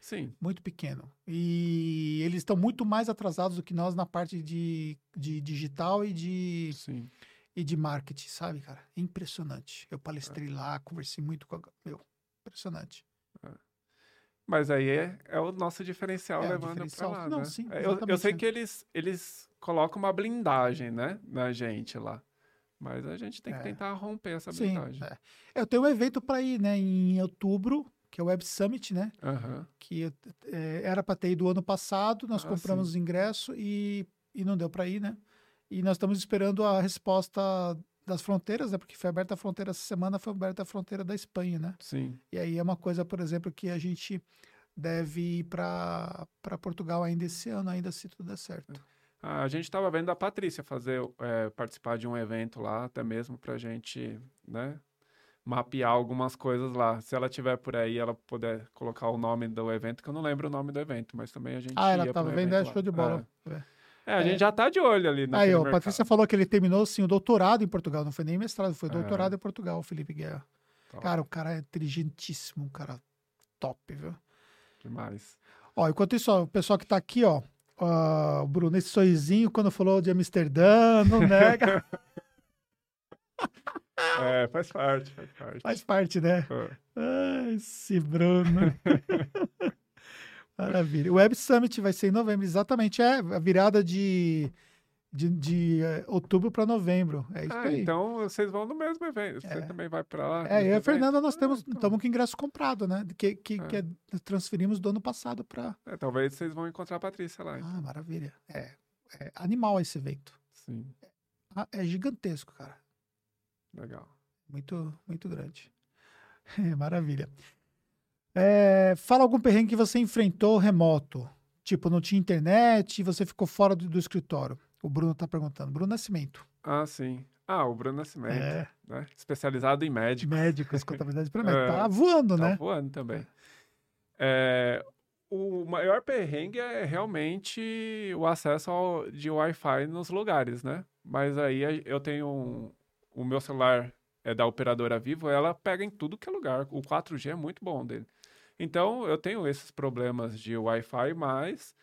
Sim. Muito pequeno. E eles estão muito mais atrasados do que nós na parte de, de digital e de, Sim. e de marketing, sabe, cara? É impressionante. Eu palestrei é. lá, conversei muito com a. Meu, impressionante. É. Mas aí é, é o nosso diferencial é, levando para lá. Não, né? sim, é, eu, eu sei que eles, eles colocam uma blindagem, né, na gente lá. Mas a gente tem que é. tentar romper essa blindagem. Sim. Eu tenho um evento para ir, né, em outubro, que é o Web Summit, né? Uhum. Que é, era para ter ido ano passado, nós ah, compramos sim. ingresso e, e não deu para ir, né? E nós estamos esperando a resposta das fronteiras, né? Porque foi aberta a fronteira essa semana, foi aberta a fronteira da Espanha, né? Sim. E aí é uma coisa, por exemplo, que a gente deve ir para Portugal ainda esse ano, ainda se tudo der certo. Ah, a gente estava vendo a Patrícia fazer é, participar de um evento lá, até mesmo para a gente, né, mapear algumas coisas lá. Se ela tiver por aí, ela puder colocar o nome do evento, que eu não lembro o nome do evento, mas também a gente. Ah, ela estava vendo, é show de bola. É. É, a é. gente já está de olho ali. Aí, ó, a Patrícia falou que ele terminou, sim, o doutorado em Portugal. Não foi nem mestrado, foi é. doutorado em Portugal, o Felipe Guerra. Top. Cara, o cara é inteligentíssimo, um cara top, viu? Demais. Ó, enquanto isso, ó, o pessoal que está aqui, ó, ó, o Bruno, esse sorrisinho, quando falou de Amsterdã, não nega. É, faz parte, faz parte. Faz parte, né? É. Ai, esse Bruno. Maravilha. O Web Summit vai ser em novembro, exatamente. É a virada de, de, de é, outubro para novembro. É isso ah, aí. Então vocês vão no mesmo evento. Você é. também vai para lá. É, eu e a Fernanda, nós temos ah, então. com ingresso comprado, né? Que, que, que é, transferimos do ano passado para. É, talvez vocês vão encontrar a Patrícia lá. Então. Ah, maravilha. É, é animal esse evento. Sim. É, é gigantesco, cara. Legal. Muito, muito grande. É, maravilha. É, fala algum perrengue que você enfrentou remoto. Tipo, não tinha internet e você ficou fora do, do escritório. O Bruno está perguntando. Bruno Nascimento. Ah, sim. Ah, o Bruno Nascimento, é. né? especializado em médicos. Médicos, contabilidade para médicos. É, tá voando, tá né? Tá voando também. É, o maior perrengue é realmente o acesso ao, de Wi-Fi nos lugares, né? Mas aí eu tenho um, o meu celular é da operadora Vivo, ela pega em tudo que é lugar. O 4G é muito bom dele. Então, eu tenho esses problemas de Wi-Fi, mas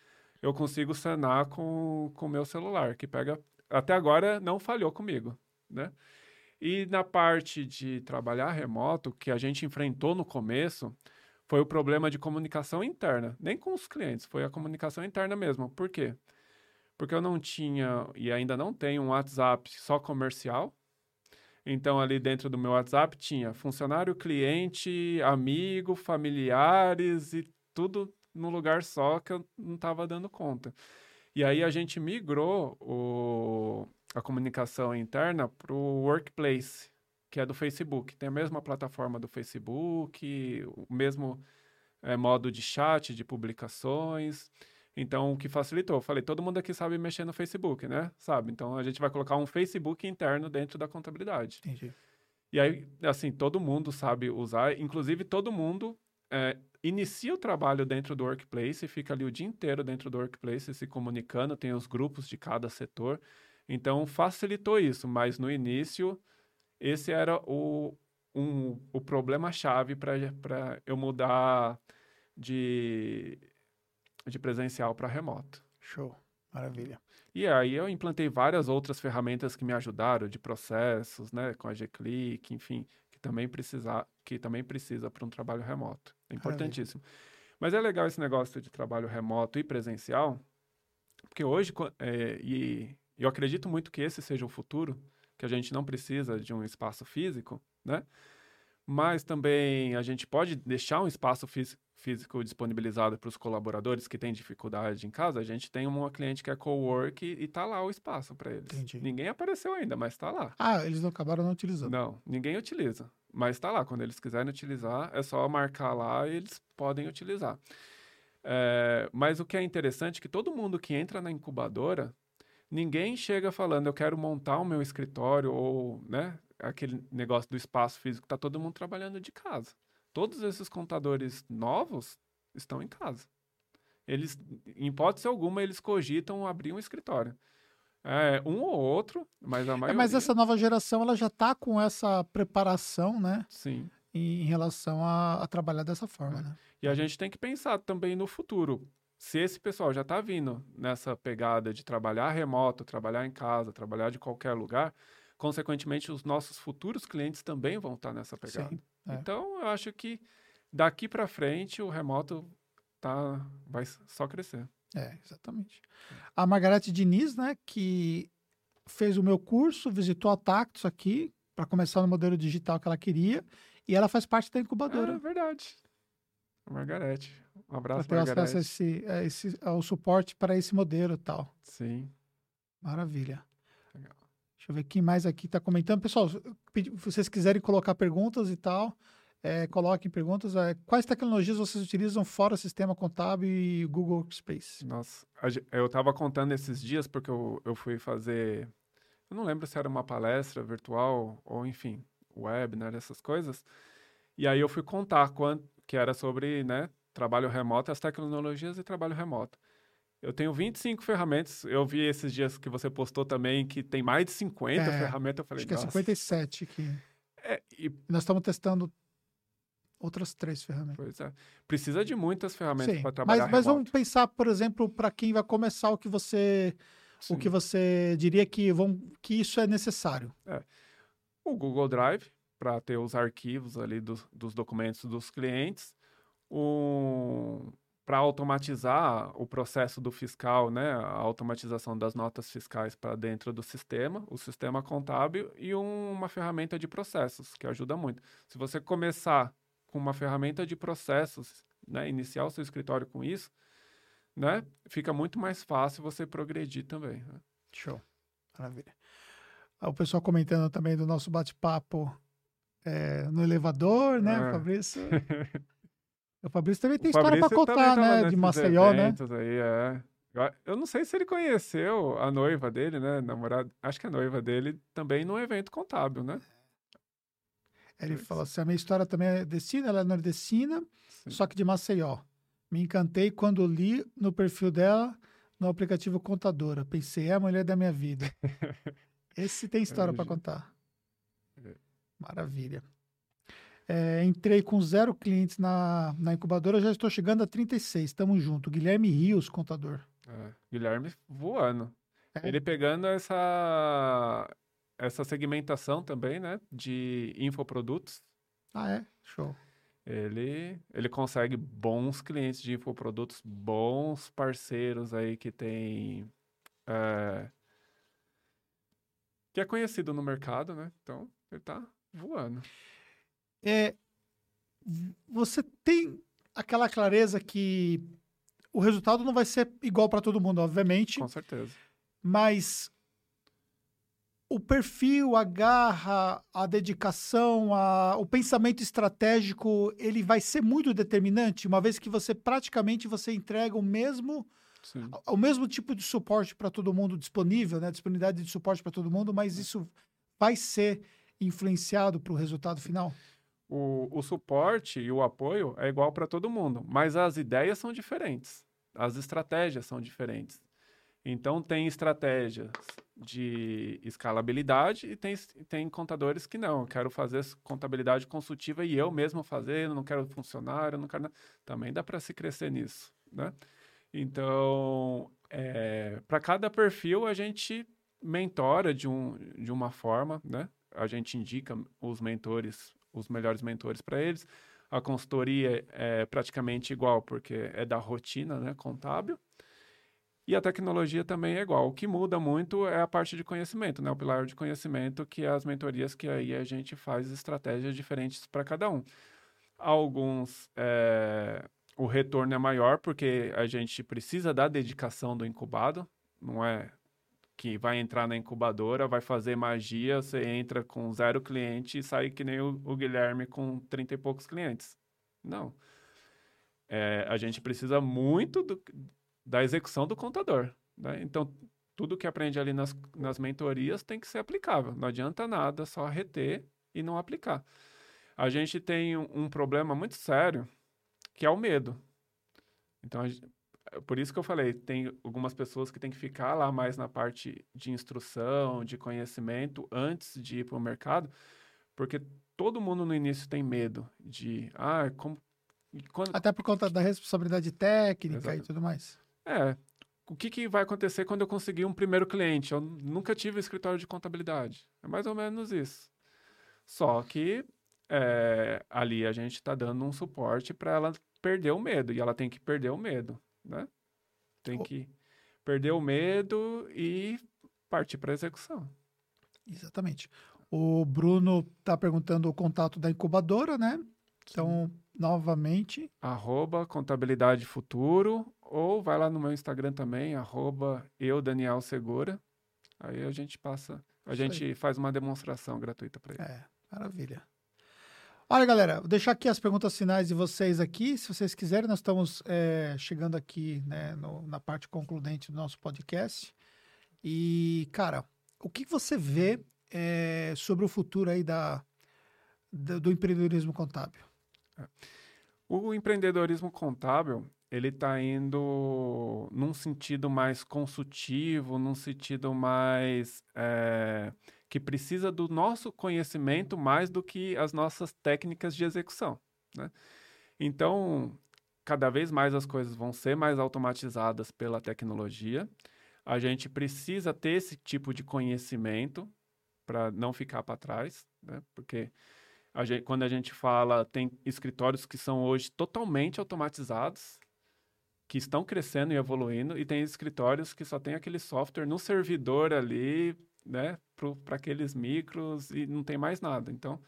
eu consigo sanar com o meu celular, que pega. Até agora não falhou comigo, né? E na parte de trabalhar remoto, que a gente enfrentou no começo, foi o problema de comunicação interna. Nem com os clientes, foi a comunicação interna mesmo. Por quê? Porque eu não tinha e ainda não tenho um WhatsApp só comercial, então, ali dentro do meu WhatsApp tinha funcionário, cliente, amigo, familiares e tudo num lugar só que eu não estava dando conta. E aí a gente migrou o, a comunicação interna para o Workplace, que é do Facebook. Tem a mesma plataforma do Facebook, o mesmo é, modo de chat, de publicações. Então, o que facilitou? Eu falei, todo mundo aqui sabe mexer no Facebook, né? Sabe? Então, a gente vai colocar um Facebook interno dentro da contabilidade. Entendi. E aí, assim, todo mundo sabe usar, inclusive todo mundo é, inicia o trabalho dentro do Workplace, fica ali o dia inteiro dentro do Workplace se comunicando, tem os grupos de cada setor. Então, facilitou isso, mas no início, esse era o, um, o problema-chave para eu mudar de de presencial para remoto. Show. Maravilha. E aí eu implantei várias outras ferramentas que me ajudaram de processos, né, com a G-Click, enfim, que também precisa, que também precisa para um trabalho remoto. É importantíssimo. Maravilha. Mas é legal esse negócio de trabalho remoto e presencial, porque hoje, é, e eu acredito muito que esse seja o futuro, que a gente não precisa de um espaço físico, né? Mas também a gente pode deixar um espaço físico físico disponibilizado para os colaboradores que têm dificuldade em casa, a gente tem uma cliente que é co-work e, está lá o espaço para eles. Entendi. Ninguém apareceu ainda, mas está lá. Ah, eles não acabaram não utilizando. Não, ninguém utiliza, mas está lá. Quando eles quiserem utilizar, é só marcar lá e eles podem utilizar. É, mas o que é interessante é que todo mundo que entra na incubadora, ninguém chega falando, eu quero montar o meu escritório ou, né, aquele negócio do espaço físico, está todo mundo trabalhando de casa todos esses contadores novos estão em casa. Eles, em hipótese alguma, eles cogitam abrir um escritório. É, um ou outro, mas a maioria... É, mas essa nova geração, ela já está com essa preparação, né? Sim. Em relação a, a trabalhar dessa forma, é. né? E a gente tem que pensar também no futuro. Se esse pessoal já está vindo nessa pegada de trabalhar remoto, trabalhar em casa, trabalhar de qualquer lugar, consequentemente, os nossos futuros clientes também vão estar nessa pegada. Sim. É. Então, eu acho que daqui para frente o remoto tá, vai só crescer. É, exatamente. A Margarete Diniz, né, que fez o meu curso, visitou a Tactus aqui para começar no modelo digital que ela queria e ela faz parte da incubadora. É verdade. Margarete. Um abraço, pra ter Margarete. esse, esse, ao suporte para esse modelo e tal. Sim. Maravilha. Deixa eu ver quem mais aqui está comentando. Pessoal, se vocês quiserem colocar perguntas e tal, é, coloquem perguntas. É, quais tecnologias vocês utilizam fora sistema contábil e Google Workspace? Nossa, eu estava contando esses dias porque eu, eu fui fazer. Eu não lembro se era uma palestra virtual ou, enfim, webinar, essas coisas. E aí eu fui contar que era sobre né, trabalho remoto, as tecnologias e trabalho remoto. Eu tenho 25 ferramentas. Eu vi esses dias que você postou também que tem mais de 50 é, ferramentas. Eu falei, acho que é 57 aqui. É, e... Nós estamos testando outras três ferramentas. Pois é. Precisa de muitas ferramentas para trabalhar mas, mas vamos pensar, por exemplo, para quem vai começar o que você Sim. o que você diria que vão que isso é necessário. É. O Google Drive para ter os arquivos ali dos, dos documentos dos clientes. O para automatizar o processo do fiscal, né, a automatização das notas fiscais para dentro do sistema, o sistema contábil e um, uma ferramenta de processos que ajuda muito. Se você começar com uma ferramenta de processos, né, iniciar o seu escritório com isso, né, fica muito mais fácil você progredir também. Né? Show, maravilha. O pessoal comentando também do nosso bate-papo é, no elevador, né, é. Fabrício? O Fabrício também tem história para contar, né? De Maceió, né? Aí, é. Eu não sei se ele conheceu a noiva dele, né? Namorada, acho que a noiva dele também num evento contábil, né? Ele falou assim: a minha história também é decina, ela é nordestina, Sim. só que de Maceió. Me encantei quando li no perfil dela no aplicativo Contadora. Pensei, é a mulher da minha vida. Esse tem história para contar. É. Maravilha. É, entrei com zero clientes na, na incubadora, já estou chegando a 36. Estamos junto. Guilherme Rios, contador. É, Guilherme voando. É. Ele pegando essa, essa segmentação também, né? De infoprodutos. Ah, é? Show. Ele, ele consegue bons clientes de infoprodutos, bons parceiros aí que tem. É, que é conhecido no mercado, né? Então, ele tá voando. É, você tem aquela clareza que o resultado não vai ser igual para todo mundo, obviamente. Com certeza. Mas o perfil, a garra, a dedicação, a, o pensamento estratégico, ele vai ser muito determinante, uma vez que você praticamente você entrega o mesmo Sim. o mesmo tipo de suporte para todo mundo disponível, né? Disponibilidade de suporte para todo mundo, mas isso vai ser influenciado para o resultado final? O, o suporte e o apoio é igual para todo mundo, mas as ideias são diferentes, as estratégias são diferentes. Então, tem estratégias de escalabilidade e tem, tem contadores que não. Eu quero fazer contabilidade consultiva e eu mesmo fazer, não quero funcionário, não quero. Também dá para se crescer nisso, né? Então, é, para cada perfil, a gente mentora de, um, de uma forma, né? A gente indica os mentores, os melhores mentores para eles. A consultoria é praticamente igual, porque é da rotina né, contábil. E a tecnologia também é igual. O que muda muito é a parte de conhecimento, né? O pilar de conhecimento, que é as mentorias que aí a gente faz estratégias diferentes para cada um. Alguns, é, o retorno é maior porque a gente precisa da dedicação do incubado, não é que vai entrar na incubadora, vai fazer magia, você entra com zero cliente e sai que nem o, o Guilherme com 30 e poucos clientes. Não. É, a gente precisa muito do, da execução do contador. Né? Então, tudo que aprende ali nas, nas mentorias tem que ser aplicável. Não adianta nada só reter e não aplicar. A gente tem um, um problema muito sério, que é o medo. Então, a, por isso que eu falei, tem algumas pessoas que têm que ficar lá mais na parte de instrução, de conhecimento, antes de ir para o mercado, porque todo mundo no início tem medo de, ah, como... Quando... Até por conta da responsabilidade técnica Exato. e tudo mais. É. O que, que vai acontecer quando eu conseguir um primeiro cliente? Eu nunca tive escritório de contabilidade. É mais ou menos isso. Só que é, ali a gente está dando um suporte para ela perder o medo. E ela tem que perder o medo, né? Tem que perder o medo e partir para a execução. Exatamente. O Bruno está perguntando o contato da incubadora, né? Então, Sim. novamente. Arroba Contabilidade Futuro, ou vai lá no meu Instagram também, arroba eu, Daniel Segura. Aí a gente passa, a Isso gente aí. faz uma demonstração gratuita para ele. É, maravilha. Olha, galera, vou deixar aqui as perguntas finais de vocês aqui. Se vocês quiserem, nós estamos é, chegando aqui né, no, na parte concludente do nosso podcast. E, cara, o que você vê é, sobre o futuro aí da, da do empreendedorismo contábil? O empreendedorismo contábil, ele está indo num sentido mais consultivo, num sentido mais é, que precisa do nosso conhecimento mais do que as nossas técnicas de execução. Né? Então, cada vez mais as coisas vão ser mais automatizadas pela tecnologia. A gente precisa ter esse tipo de conhecimento para não ficar para trás, né? porque a gente, quando a gente fala, tem escritórios que são hoje totalmente automatizados, que estão crescendo e evoluindo, e tem escritórios que só tem aquele software no servidor ali, né, para aqueles micros e não tem mais nada. Então,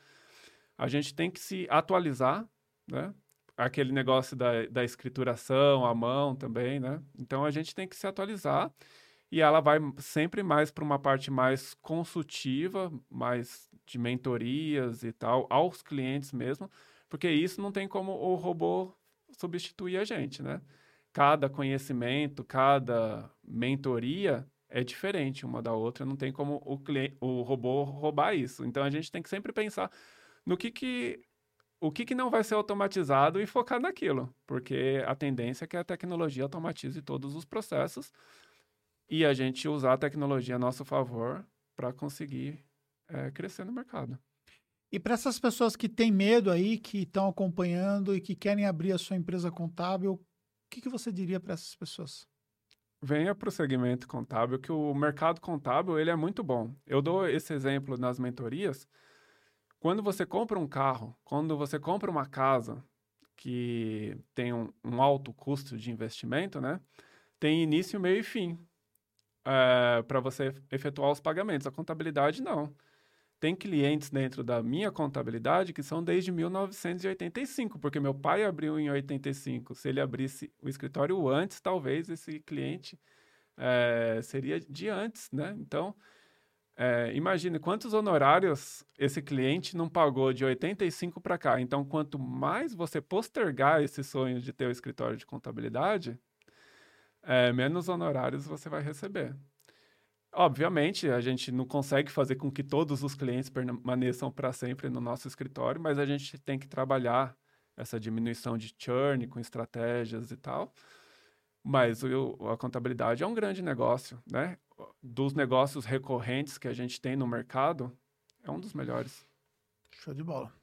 a gente tem que se atualizar, né? Aquele negócio da, da escrituração à mão também, né? Então, a gente tem que se atualizar e ela vai sempre mais para uma parte mais consultiva, mais de mentorias e tal, aos clientes mesmo, porque isso não tem como o robô substituir a gente, né? cada conhecimento, cada mentoria é diferente uma da outra, não tem como o, cliente, o robô roubar isso. Então a gente tem que sempre pensar no que, que o que, que não vai ser automatizado e focar naquilo, porque a tendência é que a tecnologia automatize todos os processos e a gente usar a tecnologia a nosso favor para conseguir é, crescer no mercado. E para essas pessoas que têm medo aí, que estão acompanhando e que querem abrir a sua empresa contábil, o que, que você diria para essas pessoas? Venha para o segmento contábil, que o mercado contábil ele é muito bom. Eu dou esse exemplo nas mentorias. Quando você compra um carro, quando você compra uma casa que tem um, um alto custo de investimento, né? Tem início, meio e fim é, para você efetuar os pagamentos. A contabilidade não. Tem clientes dentro da minha contabilidade que são desde 1985, porque meu pai abriu em 85. Se ele abrisse o escritório antes, talvez esse cliente é, seria de antes, né? Então, é, imagine quantos honorários esse cliente não pagou de 85 para cá. Então, quanto mais você postergar esse sonho de ter o escritório de contabilidade, é, menos honorários você vai receber. Obviamente, a gente não consegue fazer com que todos os clientes permaneçam para sempre no nosso escritório, mas a gente tem que trabalhar essa diminuição de churn com estratégias e tal. Mas o, a contabilidade é um grande negócio, né? Dos negócios recorrentes que a gente tem no mercado, é um dos melhores. Show de bola.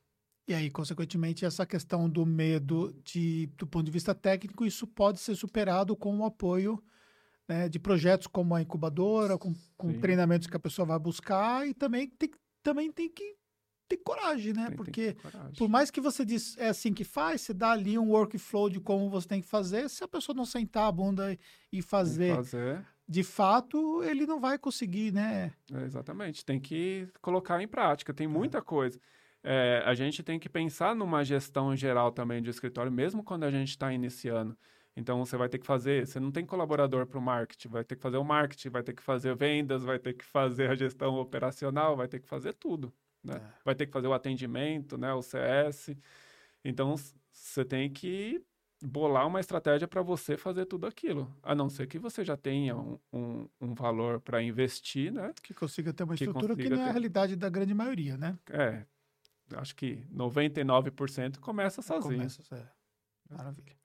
E aí, consequentemente, essa questão do medo de, do ponto de vista técnico, isso pode ser superado com o apoio né, de projetos como a incubadora, com, com treinamentos que a pessoa vai buscar e também tem, também tem que ter coragem, né? Tem, Porque tem coragem. por mais que você diz é assim que faz, você dá ali um workflow de como você tem que fazer, se a pessoa não sentar a bunda e fazer, fazer. de fato, ele não vai conseguir, né? É, exatamente, tem que colocar em prática, tem é. muita é. coisa. É, a gente tem que pensar numa gestão geral também de escritório, mesmo quando a gente está iniciando. Então você vai ter que fazer, você não tem colaborador para o marketing, vai ter que fazer o marketing, vai ter que fazer vendas, vai ter que fazer a gestão operacional, vai ter que fazer tudo, né? É. Vai ter que fazer o atendimento, né, o CS. Então você tem que bolar uma estratégia para você fazer tudo aquilo, a não ser que você já tenha um, um, um valor para investir, né? Que consiga ter uma estrutura que, que não é a realidade da grande maioria, né? É, acho que 99% começa sozinho. Começa, é. Maravilha.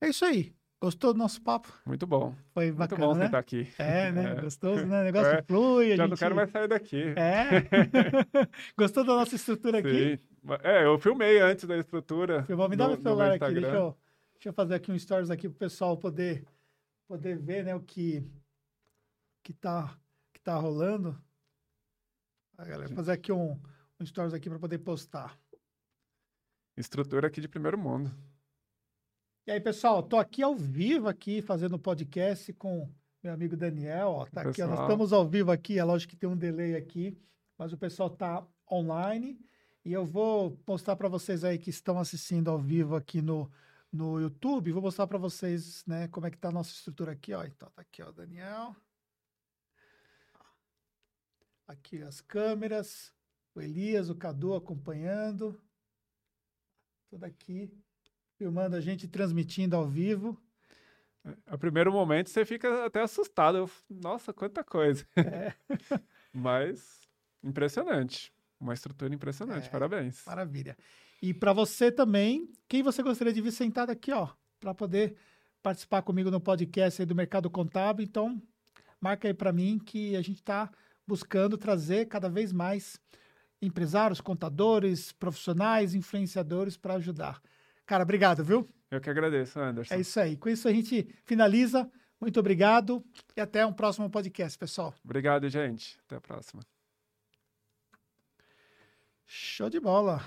É isso aí. Gostou do nosso papo? Muito bom. Foi bacana, Muito bom né? estar aqui. É, né? É. Gostoso, né? O negócio é. flui. Já gente... não quero mais sair daqui. É. Gostou da nossa estrutura Sim. aqui? É, eu filmei antes da estrutura. Filmou. Me dá meu celular aqui, deixa eu, deixa eu fazer aqui um stories aqui pro pessoal poder, poder ver, né, o que, que, tá, que tá rolando. Aí, galera, fazer aqui um, um stories aqui para poder postar. Estrutura aqui de primeiro mundo. E aí, pessoal, tô aqui ao vivo aqui fazendo podcast com meu amigo Daniel, ó, tá aqui, ó, nós estamos ao vivo aqui, é lógico que tem um delay aqui, mas o pessoal tá online e eu vou mostrar para vocês aí que estão assistindo ao vivo aqui no, no YouTube, vou mostrar para vocês, né, como é que tá a nossa estrutura aqui, ó. Então, tá aqui, ó, Daniel. Aqui as câmeras, o Elias, o Cadu acompanhando. Tudo aqui filmando a gente, transmitindo ao vivo. A primeiro momento você fica até assustado. Eu, Nossa, quanta coisa. É. Mas impressionante. Uma estrutura impressionante. É, Parabéns. Maravilha. E para você também, quem você gostaria de ver sentado aqui, ó, para poder participar comigo no podcast do Mercado Contábil. Então, marca aí para mim que a gente está buscando trazer cada vez mais empresários, contadores, profissionais, influenciadores para ajudar. Cara, obrigado, viu? Eu que agradeço, Anderson. É isso aí. Com isso a gente finaliza. Muito obrigado e até um próximo podcast, pessoal. Obrigado, gente. Até a próxima. Show de bola.